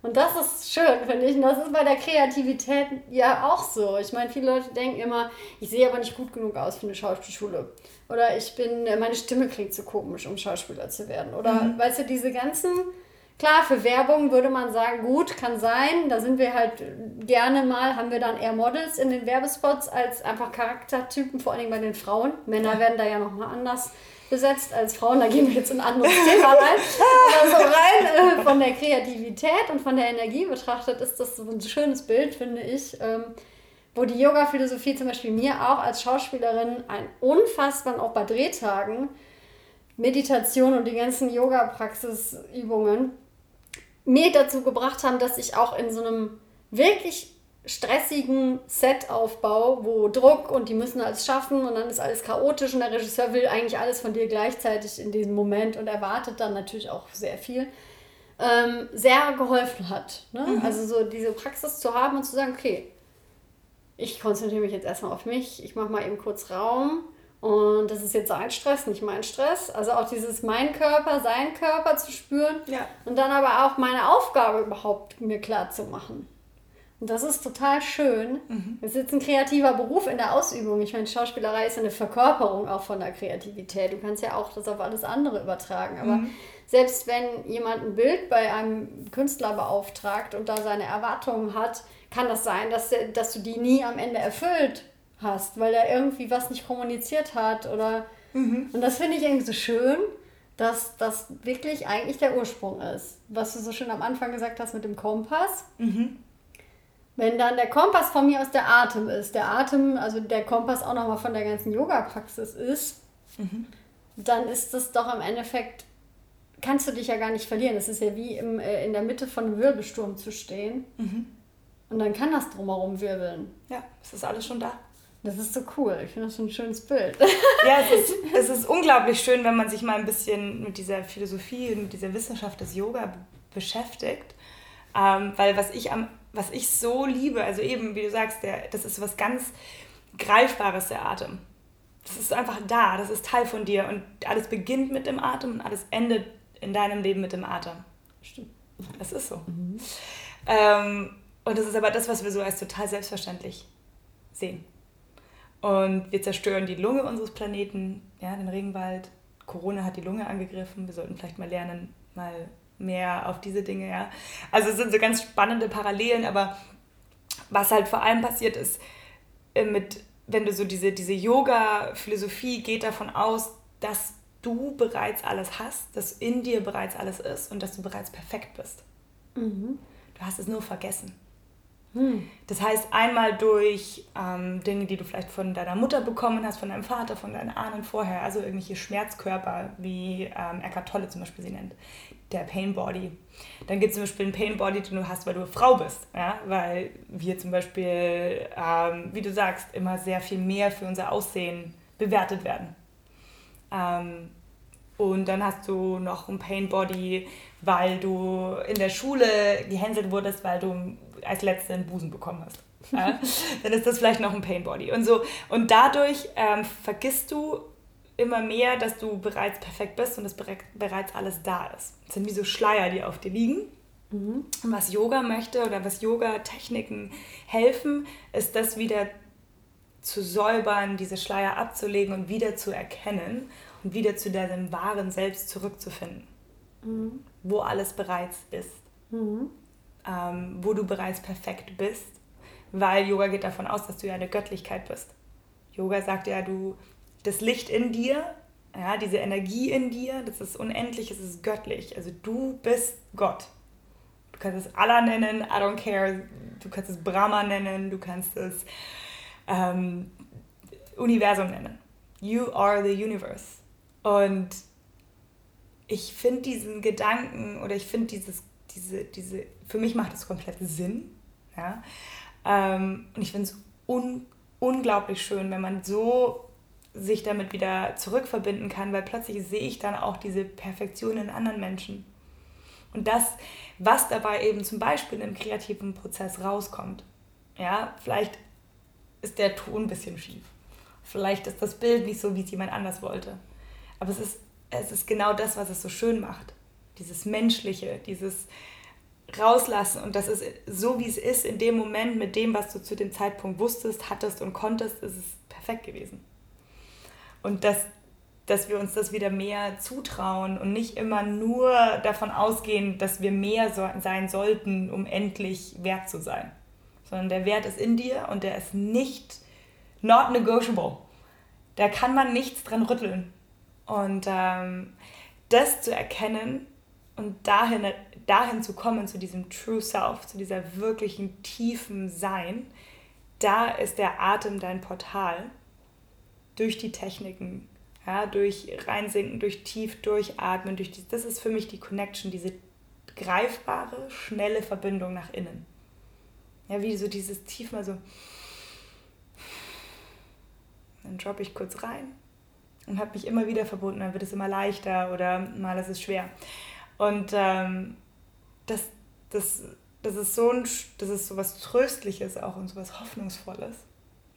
Und das ist schön, finde ich. Und das ist bei der Kreativität ja auch so. Ich meine, viele Leute denken immer, ich sehe aber nicht gut genug aus für eine Schauspielschule. Oder ich bin, meine Stimme klingt zu komisch, um Schauspieler zu werden. Oder mhm. weißt du, diese ganzen, klar, für Werbung würde man sagen, gut, kann sein. Da sind wir halt gerne mal, haben wir dann eher Models in den Werbespots als einfach Charaktertypen, vor allem bei den Frauen. Männer ja. werden da ja nochmal anders besetzt als Frauen. Da gehen wir jetzt in ein anderes Thema rein. Aber so rein äh, von der Kreativität und von der Energie betrachtet ist das so ein schönes Bild, finde ich. Ähm, wo die Yoga-Philosophie zum Beispiel mir auch als Schauspielerin ein unfassbar, auch bei Drehtagen, Meditation und die ganzen Yoga-Praxisübungen mir dazu gebracht haben, dass ich auch in so einem wirklich stressigen Setaufbau, wo Druck und die müssen alles schaffen und dann ist alles chaotisch und der Regisseur will eigentlich alles von dir gleichzeitig in diesem Moment und erwartet dann natürlich auch sehr viel, ähm, sehr geholfen hat. Ne? Mhm. Also so diese Praxis zu haben und zu sagen, okay, ich konzentriere mich jetzt erstmal auf mich, ich mache mal eben kurz Raum und das ist jetzt sein Stress, nicht mein Stress. Also auch dieses mein Körper, sein Körper zu spüren ja. und dann aber auch meine Aufgabe überhaupt mir klar zu machen. Und das ist total schön. Mhm. Es ist jetzt ein kreativer Beruf in der Ausübung. Ich meine, Schauspielerei ist eine Verkörperung auch von der Kreativität. Du kannst ja auch das auf alles andere übertragen. Aber mhm. selbst wenn jemand ein Bild bei einem Künstler beauftragt und da seine Erwartungen hat, kann das sein, dass, dass du die nie am Ende erfüllt hast, weil er irgendwie was nicht kommuniziert hat oder. Mhm. Und das finde ich irgendwie so schön, dass das wirklich eigentlich der Ursprung ist. Was du so schön am Anfang gesagt hast mit dem Kompass. Mhm wenn dann der Kompass von mir aus der Atem ist, der Atem, also der Kompass auch nochmal von der ganzen Yoga-Praxis ist, mhm. dann ist das doch im Endeffekt, kannst du dich ja gar nicht verlieren. Das ist ja wie im, äh, in der Mitte von einem Wirbelsturm zu stehen. Mhm. Und dann kann das drumherum wirbeln. Ja, es ist alles schon da. Das ist so cool. Ich finde das ein schönes Bild. Ja, es ist, es ist unglaublich schön, wenn man sich mal ein bisschen mit dieser Philosophie und mit dieser Wissenschaft des Yoga beschäftigt. Ähm, weil was ich am was ich so liebe, also eben, wie du sagst, der, das ist was ganz Greifbares, der Atem. Das ist einfach da, das ist Teil von dir und alles beginnt mit dem Atem und alles endet in deinem Leben mit dem Atem. Stimmt. Das ist so. Mhm. Ähm, und das ist aber das, was wir so als total selbstverständlich sehen. Und wir zerstören die Lunge unseres Planeten, ja, den Regenwald. Corona hat die Lunge angegriffen. Wir sollten vielleicht mal lernen, mal mehr auf diese Dinge, ja. Also es sind so ganz spannende Parallelen, aber was halt vor allem passiert ist, äh, mit, wenn du so diese, diese Yoga-Philosophie geht davon aus, dass du bereits alles hast, dass in dir bereits alles ist und dass du bereits perfekt bist. Mhm. Du hast es nur vergessen. Hm. Das heißt, einmal durch ähm, Dinge, die du vielleicht von deiner Mutter bekommen hast, von deinem Vater, von deinen Ahnen vorher, also irgendwelche Schmerzkörper, wie ähm, Eckhart Tolle zum Beispiel sie nennt, der Pain Body. Dann gibt es zum Beispiel einen Pain Body, den du hast, weil du Frau bist. Ja? Weil wir zum Beispiel, ähm, wie du sagst, immer sehr viel mehr für unser Aussehen bewertet werden. Ähm, und dann hast du noch einen Pain Body, weil du in der Schule gehänselt wurdest, weil du als Letzte einen Busen bekommen hast. Ja? dann ist das vielleicht noch ein Pain Body. Und, so. und dadurch ähm, vergisst du immer mehr, dass du bereits perfekt bist und dass bereits alles da ist. Das sind wie so Schleier, die auf dir liegen. Mhm. Und was Yoga möchte oder was Yoga-Techniken helfen, ist das wieder zu säubern, diese Schleier abzulegen und wieder zu erkennen und wieder zu deinem wahren Selbst zurückzufinden, mhm. wo alles bereits ist. mhm. Ähm, wo du bereits perfekt bist, weil Yoga geht davon aus, dass du ja eine Göttlichkeit bist. Yoga sagt ja, du das Licht in dir, ja, diese Energie in dir, das ist unendlich, es ist göttlich. Also du bist Gott. Du kannst es Allah nennen, I don't care. Du kannst es Brahma nennen, du kannst es ähm, Universum nennen. You are the universe. Und ich finde diesen Gedanken oder ich finde dieses, diese, diese, für mich macht das komplett Sinn. Ja? Ähm, und ich finde es un, unglaublich schön, wenn man so sich damit wieder zurückverbinden kann, weil plötzlich sehe ich dann auch diese Perfektion in anderen Menschen. Und das, was dabei eben zum Beispiel im kreativen Prozess rauskommt. Ja, vielleicht ist der Ton ein bisschen schief. Vielleicht ist das Bild nicht so, wie es jemand anders wollte. Aber es ist, es ist genau das, was es so schön macht. Dieses Menschliche, dieses Rauslassen. Und das ist so, wie es ist, in dem Moment mit dem, was du zu dem Zeitpunkt wusstest, hattest und konntest, ist es perfekt gewesen. Und das, dass wir uns das wieder mehr zutrauen und nicht immer nur davon ausgehen, dass wir mehr so, sein sollten, um endlich wert zu sein. Sondern der Wert ist in dir und der ist nicht not negotiable. Da kann man nichts dran rütteln. Und ähm, das zu erkennen und dahin, dahin zu kommen, zu diesem True Self, zu dieser wirklichen tiefen Sein, da ist der Atem dein Portal durch die Techniken, ja, durch reinsinken, durch tief durchatmen, durch die, das ist für mich die Connection, diese greifbare, schnelle Verbindung nach innen. Ja, wie so dieses tief mal so. Dann droppe ich kurz rein und habe mich immer wieder verbunden. Dann wird es immer leichter oder mal ist es schwer. Und ähm, das, das, das ist so ein, das ist so was Tröstliches auch und so was Hoffnungsvolles,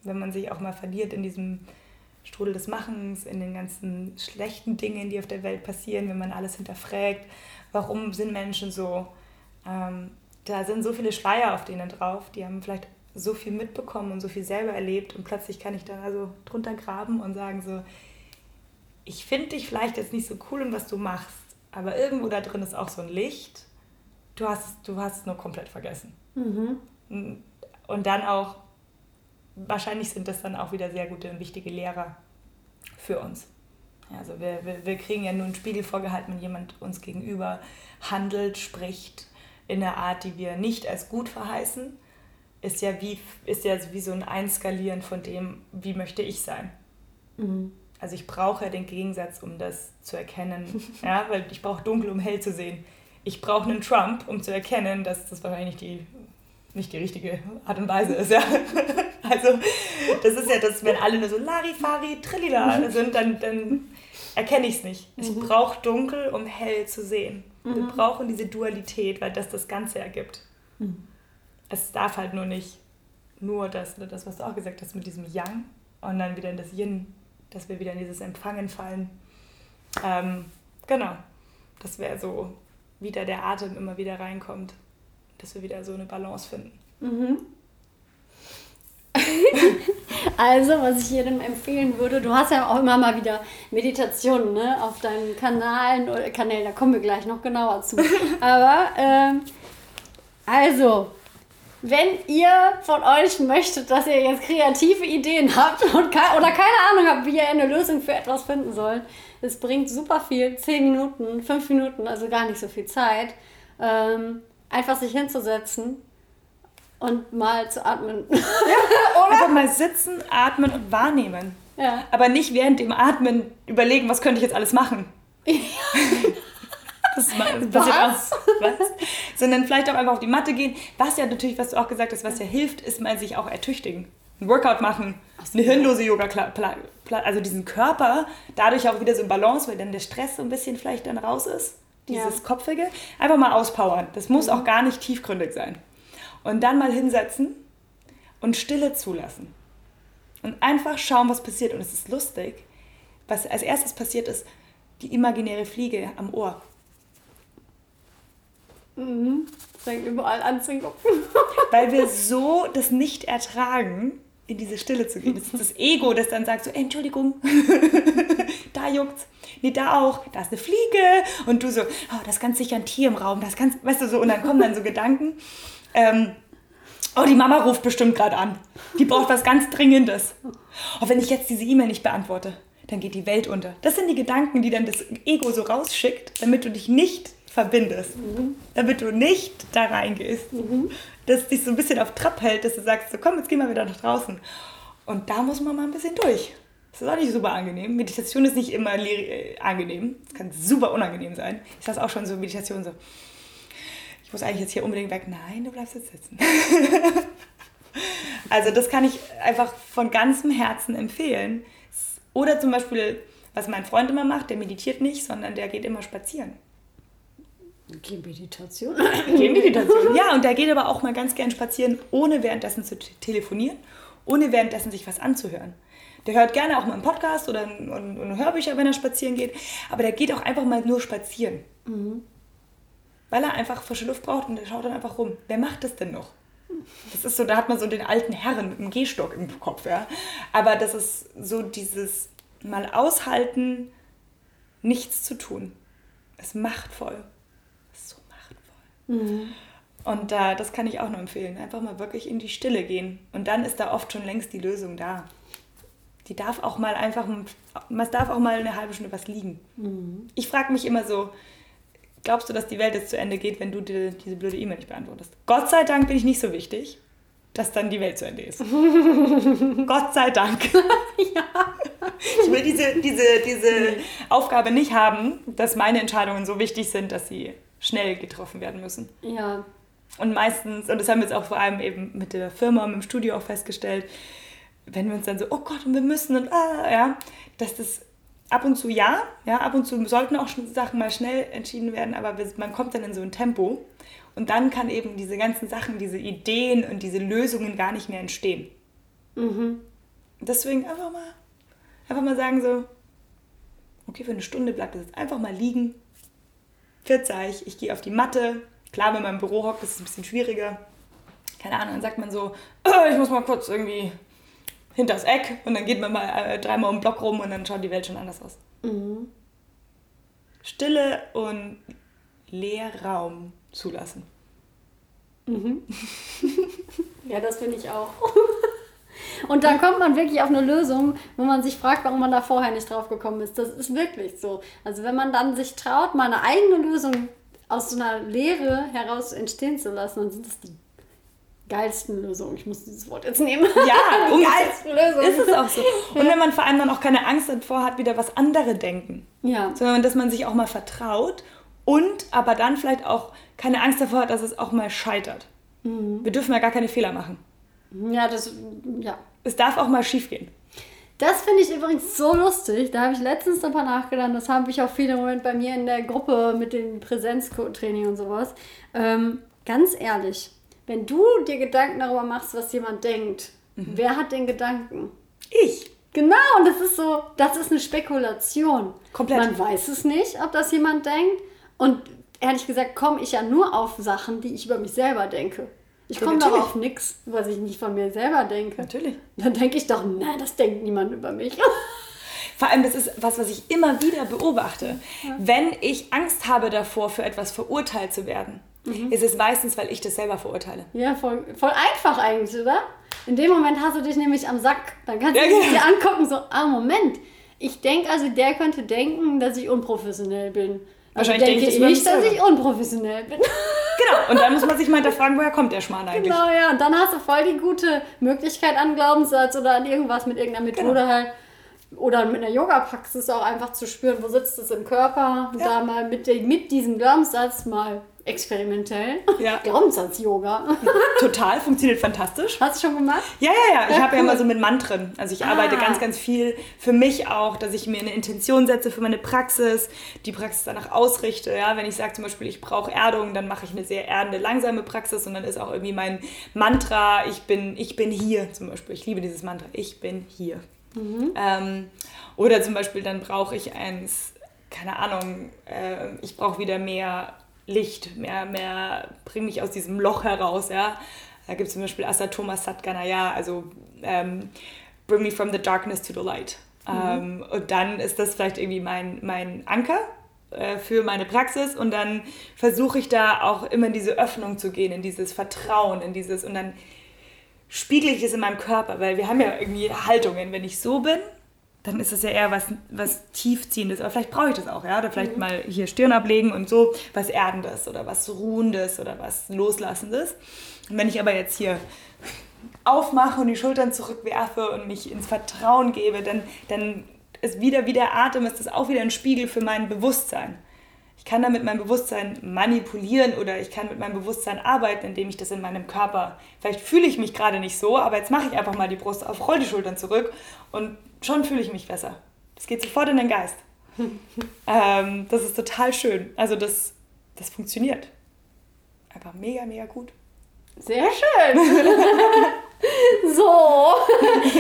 wenn man sich auch mal verliert in diesem Strudel des Machens, in den ganzen schlechten Dingen, die auf der Welt passieren, wenn man alles hinterfragt, warum sind Menschen so. Ähm, da sind so viele Schleier auf denen drauf, die haben vielleicht so viel mitbekommen und so viel selber erlebt und plötzlich kann ich da also drunter graben und sagen so, ich finde dich vielleicht jetzt nicht so cool in was du machst, aber irgendwo da drin ist auch so ein Licht. Du hast, du hast es nur komplett vergessen. Mhm. Und dann auch wahrscheinlich sind das dann auch wieder sehr gute und wichtige Lehrer für uns. Also wir, wir, wir kriegen ja nur einen Spiegel vorgehalten, wenn jemand uns gegenüber handelt, spricht in einer Art, die wir nicht als gut verheißen, ist ja wie, ist ja wie so ein Einskalieren von dem, wie möchte ich sein. Mhm. Also ich brauche den Gegensatz, um das zu erkennen. ja, weil ich brauche dunkel, um hell zu sehen. Ich brauche einen Trump, um zu erkennen, dass das wahrscheinlich die nicht die richtige Art und Weise ist, ja. Also, das ist ja das, wenn alle nur so Larifari, Trillila sind, dann, dann erkenne ich es nicht. Ich mhm. brauche dunkel, um hell zu sehen. Mhm. Wir brauchen diese Dualität, weil das das Ganze ergibt. Mhm. Es darf halt nur nicht nur das, das, was du auch gesagt hast, mit diesem Yang und dann wieder in das Yin, dass wir wieder in dieses Empfangen fallen. Ähm, genau. Das wäre so, wieder der Atem immer wieder reinkommt dass wir wieder so eine Balance finden. Mhm. also, was ich jedem empfehlen würde, du hast ja auch immer mal wieder Meditationen ne, auf deinen Kanalen oder Kanälen, da kommen wir gleich noch genauer zu. Aber, ähm, also, wenn ihr von euch möchtet, dass ihr jetzt kreative Ideen habt und ke oder keine Ahnung habt, wie ihr eine Lösung für etwas finden sollt, es bringt super viel, 10 Minuten, 5 Minuten, also gar nicht so viel Zeit. Ähm, einfach sich hinzusetzen und mal zu atmen. Ja, oder einfach mal sitzen, atmen und wahrnehmen. Ja. Aber nicht während dem Atmen überlegen, was könnte ich jetzt alles machen. Ja. Das, was? Auch, was? Sondern vielleicht auch einfach auf die Matte gehen. Was ja natürlich, was du auch gesagt hast, was ja hilft, ist mal sich auch ertüchtigen. Ein Workout machen, so, eine hirnlose Yoga, also diesen Körper dadurch auch wieder so in Balance, weil dann der Stress so ein bisschen vielleicht dann raus ist dieses ja. Kopfige, einfach mal auspowern. Das muss mhm. auch gar nicht tiefgründig sein. Und dann mal hinsetzen und Stille zulassen. Und einfach schauen, was passiert. Und es ist lustig, was als erstes passiert ist, die imaginäre Fliege am Ohr. Mhm. Fängt überall an zu gucken. Weil wir so das nicht ertragen, in diese Stille zu gehen. Das ist das Ego, das dann sagt so, Entschuldigung, da juckt's. Nee, da auch, da ist eine Fliege. Und du so, oh, das ist ganz sicher ein Tier im Raum, das ganz, weißt du so, und dann kommen dann so Gedanken. Ähm, oh, die Mama ruft bestimmt gerade an. Die braucht was ganz Dringendes. Oh, wenn ich jetzt diese E-Mail nicht beantworte, dann geht die Welt unter. Das sind die Gedanken, die dann das Ego so rausschickt, damit du dich nicht verbindest. Mhm. Damit du nicht da reingehst. Mhm. Dass dich so ein bisschen auf Trab hält, dass du sagst, so komm, jetzt gehen wir wieder nach draußen. Und da muss man mal ein bisschen durch. Das ist auch nicht super angenehm. Meditation ist nicht immer äh, angenehm. Es kann super unangenehm sein. Ich saß auch schon so Meditation so. Ich muss eigentlich jetzt hier unbedingt weg. Nein, du bleibst jetzt sitzen. also das kann ich einfach von ganzem Herzen empfehlen. Oder zum Beispiel, was mein Freund immer macht, der meditiert nicht, sondern der geht immer spazieren. Gehmeditation. Gehmeditation. Ja, und der geht aber auch mal ganz gern spazieren, ohne währenddessen zu telefonieren, ohne währenddessen sich was anzuhören. Der hört gerne auch mal einen Podcast oder ein, ein, Hörbücher, wenn er spazieren geht, aber der geht auch einfach mal nur spazieren. Mhm. Weil er einfach frische Luft braucht und der schaut dann einfach rum. Wer macht das denn noch? Das ist so, da hat man so den alten Herren mit dem Gehstock im Kopf, ja. Aber das ist so dieses mal aushalten, nichts zu tun. Ist machtvoll. Mhm. Und äh, das kann ich auch nur empfehlen. Einfach mal wirklich in die Stille gehen. Und dann ist da oft schon längst die Lösung da. Die darf auch mal einfach, es darf auch mal eine halbe Stunde was liegen. Mhm. Ich frage mich immer so, glaubst du, dass die Welt jetzt zu Ende geht, wenn du dir diese blöde E-Mail nicht beantwortest? Gott sei Dank bin ich nicht so wichtig, dass dann die Welt zu Ende ist. Gott sei Dank. ja. Ich will diese, diese, diese nee. Aufgabe nicht haben, dass meine Entscheidungen so wichtig sind, dass sie schnell getroffen werden müssen. Ja. Und meistens, und das haben wir jetzt auch vor allem eben mit der Firma und mit dem Studio auch festgestellt, wenn wir uns dann so, oh Gott, und wir müssen und ah, ja, dass das ab und zu ja, ja, ab und zu sollten auch Sachen mal schnell entschieden werden, aber man kommt dann in so ein Tempo und dann kann eben diese ganzen Sachen, diese Ideen und diese Lösungen gar nicht mehr entstehen. Mhm. Deswegen einfach mal, einfach mal sagen so, okay, für eine Stunde bleibt das jetzt einfach mal liegen. 40, ich gehe auf die Matte. Klar, wenn man im Büro hockt, ist es ein bisschen schwieriger. Keine Ahnung, dann sagt man so, oh, ich muss mal kurz irgendwie hinters Eck und dann geht man mal äh, dreimal um den Block rum und dann schaut die Welt schon anders aus. Mhm. Stille und Leerraum zulassen. Mhm. ja, das finde ich auch. Und dann kommt man wirklich auf eine Lösung, wo man sich fragt, warum man da vorher nicht drauf gekommen ist. Das ist wirklich so. Also wenn man dann sich traut, mal eine eigene Lösung aus so einer Lehre heraus entstehen zu lassen, dann sind das die geilsten Lösungen. Ich muss dieses Wort jetzt nehmen. Ja, die geilsten Lösungen. Ist es auch so. Und wenn man vor allem dann auch keine Angst davor hat, wieder was andere denken. Ja. Sondern dass man sich auch mal vertraut und aber dann vielleicht auch keine Angst davor hat, dass es auch mal scheitert. Mhm. Wir dürfen ja gar keine Fehler machen. Ja, das, ja. Es darf auch mal schief gehen. Das finde ich übrigens so lustig. Da habe ich letztens darüber nachgedacht. Das habe ich auch viele Moment bei mir in der Gruppe mit dem Präsenztraining und sowas. Ähm, ganz ehrlich, wenn du dir Gedanken darüber machst, was jemand denkt, mhm. wer hat den Gedanken? Ich. Genau, und das ist so, das ist eine Spekulation. Komplett. Man weiß es nicht, ob das jemand denkt. Und ehrlich gesagt komme ich ja nur auf Sachen, die ich über mich selber denke. Ich komme ja, doch auf nichts, was ich nicht von mir selber denke. Natürlich. Dann denke ich doch, nein, das denkt niemand über mich. Vor allem, das ist was, was ich immer wieder beobachte. Ja. Wenn ich Angst habe davor, für etwas verurteilt zu werden, mhm. ist es meistens, weil ich das selber verurteile. Ja, voll, voll einfach eigentlich, oder? In dem Moment hast du dich nämlich am Sack. Dann kannst du ja, genau. dir angucken, so, ah, Moment. Ich denke also, der könnte denken, dass ich unprofessionell bin. Wahrscheinlich denke ich nicht, dass ich unprofessionell bin. Genau, und dann muss man sich mal hinterfragen, woher kommt der Schmarrn eigentlich? Genau, ja, und dann hast du voll die gute Möglichkeit an Glaubenssatz oder an irgendwas mit irgendeiner Methode genau. halt. Oder mit einer Yoga-Praxis auch einfach zu spüren, wo sitzt es im Körper. Ja. Da mal mit, mit diesem Glaubenssatz mal experimentell. Ja. Glaubenssatz-Yoga. Total, funktioniert fantastisch. Hast du schon gemacht? Ja, ja, ja. Ich ja, habe cool. ja immer so mit Mantren. Also ich ah. arbeite ganz, ganz viel für mich auch, dass ich mir eine Intention setze für meine Praxis, die Praxis danach ausrichte. Ja, wenn ich sage zum Beispiel, ich brauche Erdung, dann mache ich eine sehr erdende, langsame Praxis und dann ist auch irgendwie mein Mantra, ich bin, ich bin hier zum Beispiel. Ich liebe dieses Mantra, ich bin hier. Mhm. Ähm, oder zum Beispiel dann brauche ich eins, keine Ahnung, äh, ich brauche wieder mehr Licht, mehr, mehr, bring mich aus diesem Loch heraus, ja. Da gibt es zum Beispiel Asatoma Satganaya, also ähm, Bring me from the darkness to the light. Mhm. Ähm, und dann ist das vielleicht irgendwie mein, mein Anker äh, für meine Praxis und dann versuche ich da auch immer in diese Öffnung zu gehen, in dieses Vertrauen, in dieses und dann spiegel ich es in meinem Körper, weil wir haben ja irgendwie Haltungen. Wenn ich so bin, dann ist es ja eher was, was Tiefziehendes. Aber vielleicht brauche ich das auch, ja. Oder vielleicht mhm. mal hier Stirn ablegen und so was Erdendes oder was Ruhendes oder was Loslassendes. Und wenn ich aber jetzt hier aufmache und die Schultern zurückwerfe und mich ins Vertrauen gebe, dann, dann ist wieder wie der Atem, ist das auch wieder ein Spiegel für mein Bewusstsein. Ich kann da mit meinem Bewusstsein manipulieren oder ich kann mit meinem Bewusstsein arbeiten, indem ich das in meinem Körper. Vielleicht fühle ich mich gerade nicht so, aber jetzt mache ich einfach mal die Brust auf, roll die Schultern zurück und schon fühle ich mich besser. Das geht sofort in den Geist. ähm, das ist total schön. Also das, das funktioniert. Einfach mega, mega gut. Sehr schön. so,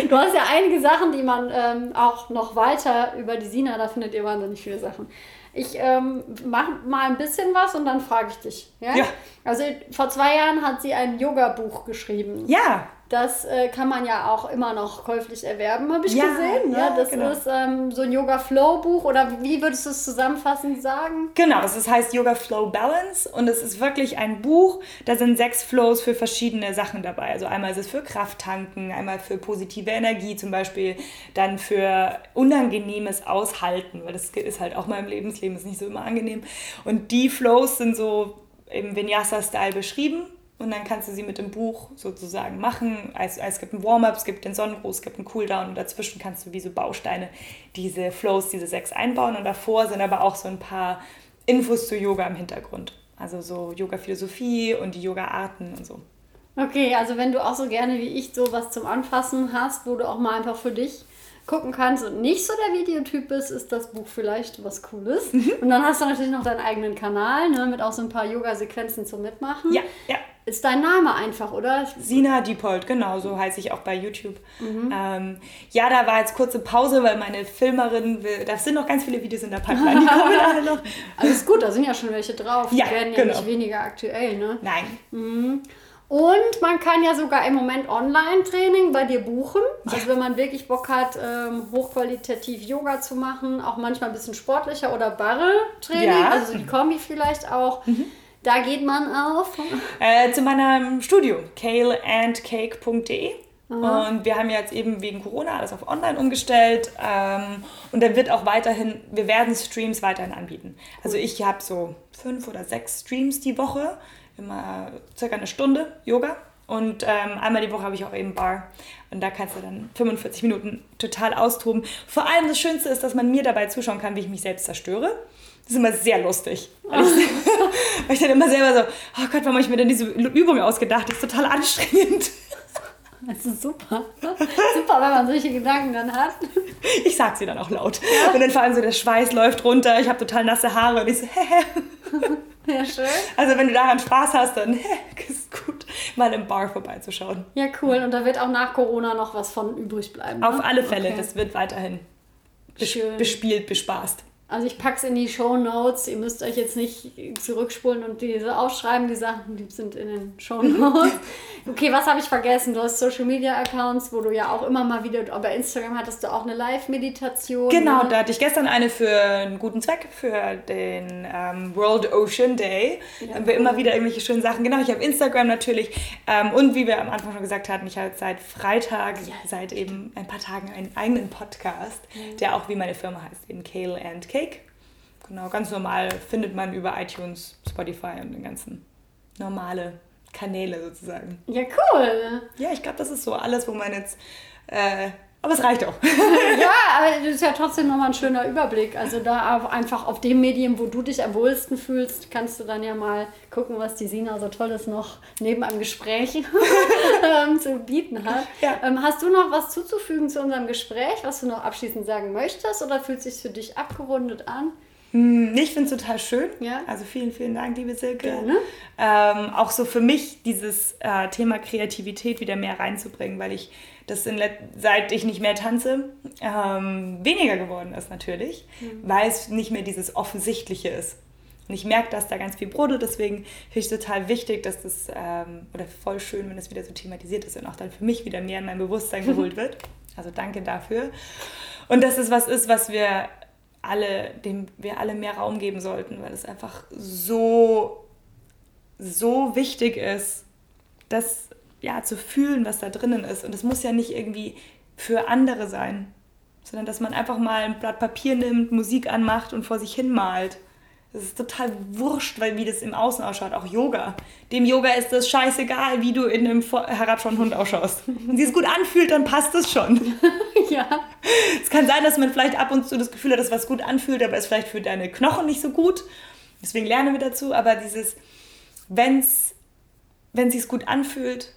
du hast ja einige Sachen, die man ähm, auch noch weiter über die Sina, da findet ihr wahnsinnig viele Sachen. Ich ähm, mache mal ein bisschen was und dann frage ich dich. Ja? ja. Also vor zwei Jahren hat sie ein Yoga-Buch geschrieben. Ja. Das äh, kann man ja auch immer noch käuflich erwerben, habe ich ja, gesehen. Ne? Ja, das genau. ist ähm, so ein Yoga Flow Buch oder wie würdest du es zusammenfassend sagen? Genau, es heißt Yoga Flow Balance und es ist wirklich ein Buch. Da sind sechs Flows für verschiedene Sachen dabei. Also einmal ist es für Krafttanken, einmal für positive Energie zum Beispiel, dann für unangenehmes Aushalten, weil das ist halt auch mal im Lebensleben ist nicht so immer angenehm. Und die Flows sind so im Vinyasa-Style beschrieben und dann kannst du sie mit dem Buch sozusagen machen. Also, es gibt ein Warm-up, es gibt den Sonnengruß, es gibt einen Cooldown und dazwischen kannst du wie so Bausteine diese Flows, diese sechs einbauen und davor sind aber auch so ein paar Infos zu Yoga im Hintergrund. Also so Yoga-Philosophie und die Yoga-Arten und so. Okay, also wenn du auch so gerne wie ich sowas zum Anfassen hast, wo du auch mal einfach für dich gucken kannst und nicht so der Videotyp bist, ist das Buch vielleicht was Cooles. Mhm. Und dann hast du natürlich noch deinen eigenen Kanal ne, mit auch so ein paar Yoga-Sequenzen zum Mitmachen. Ja, ja ist dein Name einfach, oder? Sina Diepold, genau, so heiße ich auch bei YouTube. Mhm. Ähm, ja, da war jetzt kurze Pause, weil meine Filmerin, will, da sind noch ganz viele Videos in der Pipeline, die kommen alle noch. Alles gut, da sind ja schon welche drauf. Die ja, werden ja genau. nicht weniger aktuell, ne? Nein. Mhm. Und man kann ja sogar im Moment Online-Training bei dir buchen. Also wenn man wirklich Bock hat, ähm, hochqualitativ Yoga zu machen, auch manchmal ein bisschen sportlicher oder Barre-Training, ja. also die Kombi vielleicht auch. Mhm da geht man auf? Äh, zu meinem Studio, kaleandcake.de. Und wir haben jetzt eben wegen Corona alles auf online umgestellt. Ähm, und dann wird auch weiterhin, wir werden Streams weiterhin anbieten. Also ich habe so fünf oder sechs Streams die Woche, immer circa eine Stunde Yoga. Und ähm, einmal die Woche habe ich auch eben Bar. Und da kannst du dann 45 Minuten total austoben. Vor allem das Schönste ist, dass man mir dabei zuschauen kann, wie ich mich selbst zerstöre. Das ist immer sehr lustig. Weil ich, weil ich dann immer selber so, oh Gott, warum habe ich mir denn diese Übung ausgedacht? Die ist total anstrengend. Das ist super. Super, wenn man solche Gedanken dann hat. Ich sag sie dann auch laut. Ja. Und dann vor allem so der Schweiß läuft runter, ich habe total nasse Haare und ich so, hä. Ja, schön. Also wenn du daran Spaß hast, dann ist gut, mal im Bar vorbeizuschauen. Ja, cool. Und da wird auch nach Corona noch was von übrig bleiben. Ne? Auf alle Fälle, okay. das wird weiterhin bespielt, bespaßt. Also ich packe es in die Show Notes. Ihr müsst euch jetzt nicht zurückspulen und diese ausschreiben, die Sachen, die sind in den Show Notes. Okay, was habe ich vergessen? Du hast Social Media Accounts, wo du ja auch immer mal wieder, bei Instagram hattest du auch eine Live-Meditation. Genau, ne? da hatte ich gestern eine für einen guten Zweck, für den ähm, World Ocean Day. Ja, da haben wir cool. immer wieder irgendwelche schönen Sachen. Genau, ich habe Instagram natürlich. Ähm, und wie wir am Anfang schon gesagt hatten, ich habe seit Freitag, yes. seit eben ein paar Tagen einen eigenen Podcast, mhm. der auch wie meine Firma heißt, eben Kale and Kale Cake. Genau, ganz normal findet man über iTunes, Spotify und den ganzen normale Kanäle sozusagen. Ja, cool. Ja, ich glaube, das ist so alles, wo man jetzt äh, aber es reicht auch. ja, aber das ist ja trotzdem nochmal ein schöner Überblick. Also da einfach auf dem Medium, wo du dich am wohlsten fühlst, kannst du dann ja mal gucken, was die Sina so Tolles noch neben einem Gespräch ähm, zu bieten hat. Ja. Ähm, hast du noch was zuzufügen zu unserem Gespräch, was du noch abschließend sagen möchtest oder fühlt sich für dich abgerundet an? Hm, ich finde es total schön. Ja. Also vielen, vielen Dank, liebe Silke. Gerne. Ähm, auch so für mich dieses äh, Thema Kreativität wieder mehr reinzubringen, weil ich das in seit ich nicht mehr tanze ähm, weniger geworden ist natürlich, mhm. weil es nicht mehr dieses Offensichtliche ist. Und ich merke, dass da ganz viel brodelt, deswegen finde ich es total wichtig, dass das, ähm, oder voll schön, wenn das wieder so thematisiert ist und auch dann für mich wieder mehr in mein Bewusstsein geholt wird. Also danke dafür. Und dass es was ist, was wir alle, dem wir alle mehr Raum geben sollten, weil es einfach so, so wichtig ist, das ja zu fühlen, was da drinnen ist. Und es muss ja nicht irgendwie für andere sein, sondern dass man einfach mal ein Blatt Papier nimmt, Musik anmacht und vor sich hin malt. Das ist total wurscht, weil wie das im Außen ausschaut. Auch Yoga. Dem Yoga ist das scheißegal, wie du in einem herabschauenden Hund ausschaust. Wenn sie es gut anfühlt, dann passt es schon. ja. Es kann sein, dass man vielleicht ab und zu das Gefühl hat, dass was gut anfühlt, aber es ist vielleicht für deine Knochen nicht so gut. Deswegen lernen wir dazu. Aber dieses, wenn's, wenn es sich gut anfühlt,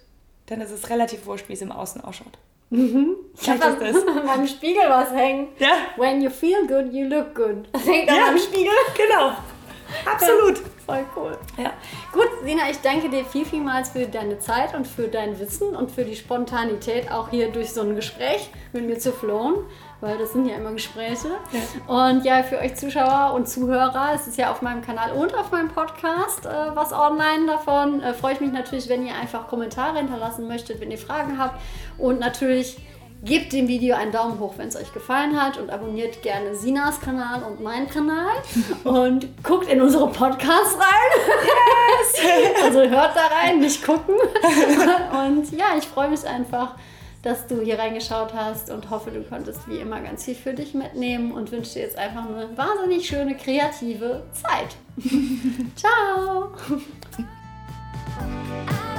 dann ist es relativ wurscht, wie es im Außen ausschaut. Mhm. Ich habe an meinem Spiegel was hängen. Ja. When you feel good, you look good. Das hängt ja. am Spiegel. Genau. Absolut. Voll cool. Ja. Gut, Sina, ich danke dir viel, vielmals für deine Zeit und für dein Wissen und für die Spontanität, auch hier durch so ein Gespräch mit mir zu flohen weil das sind ja immer Gespräche. Ja. Und ja, für euch Zuschauer und Zuhörer, es ist ja auf meinem Kanal und auf meinem Podcast äh, was online davon. Äh, freue ich mich natürlich, wenn ihr einfach Kommentare hinterlassen möchtet, wenn ihr Fragen habt. Und natürlich gebt dem Video einen Daumen hoch, wenn es euch gefallen hat und abonniert gerne Sinas Kanal und meinen Kanal und guckt in unsere Podcasts rein. Yes. also hört da rein, nicht gucken. Und ja, ich freue mich einfach dass du hier reingeschaut hast und hoffe, du konntest wie immer ganz viel für dich mitnehmen und wünsche dir jetzt einfach eine wahnsinnig schöne, kreative Zeit. Ciao!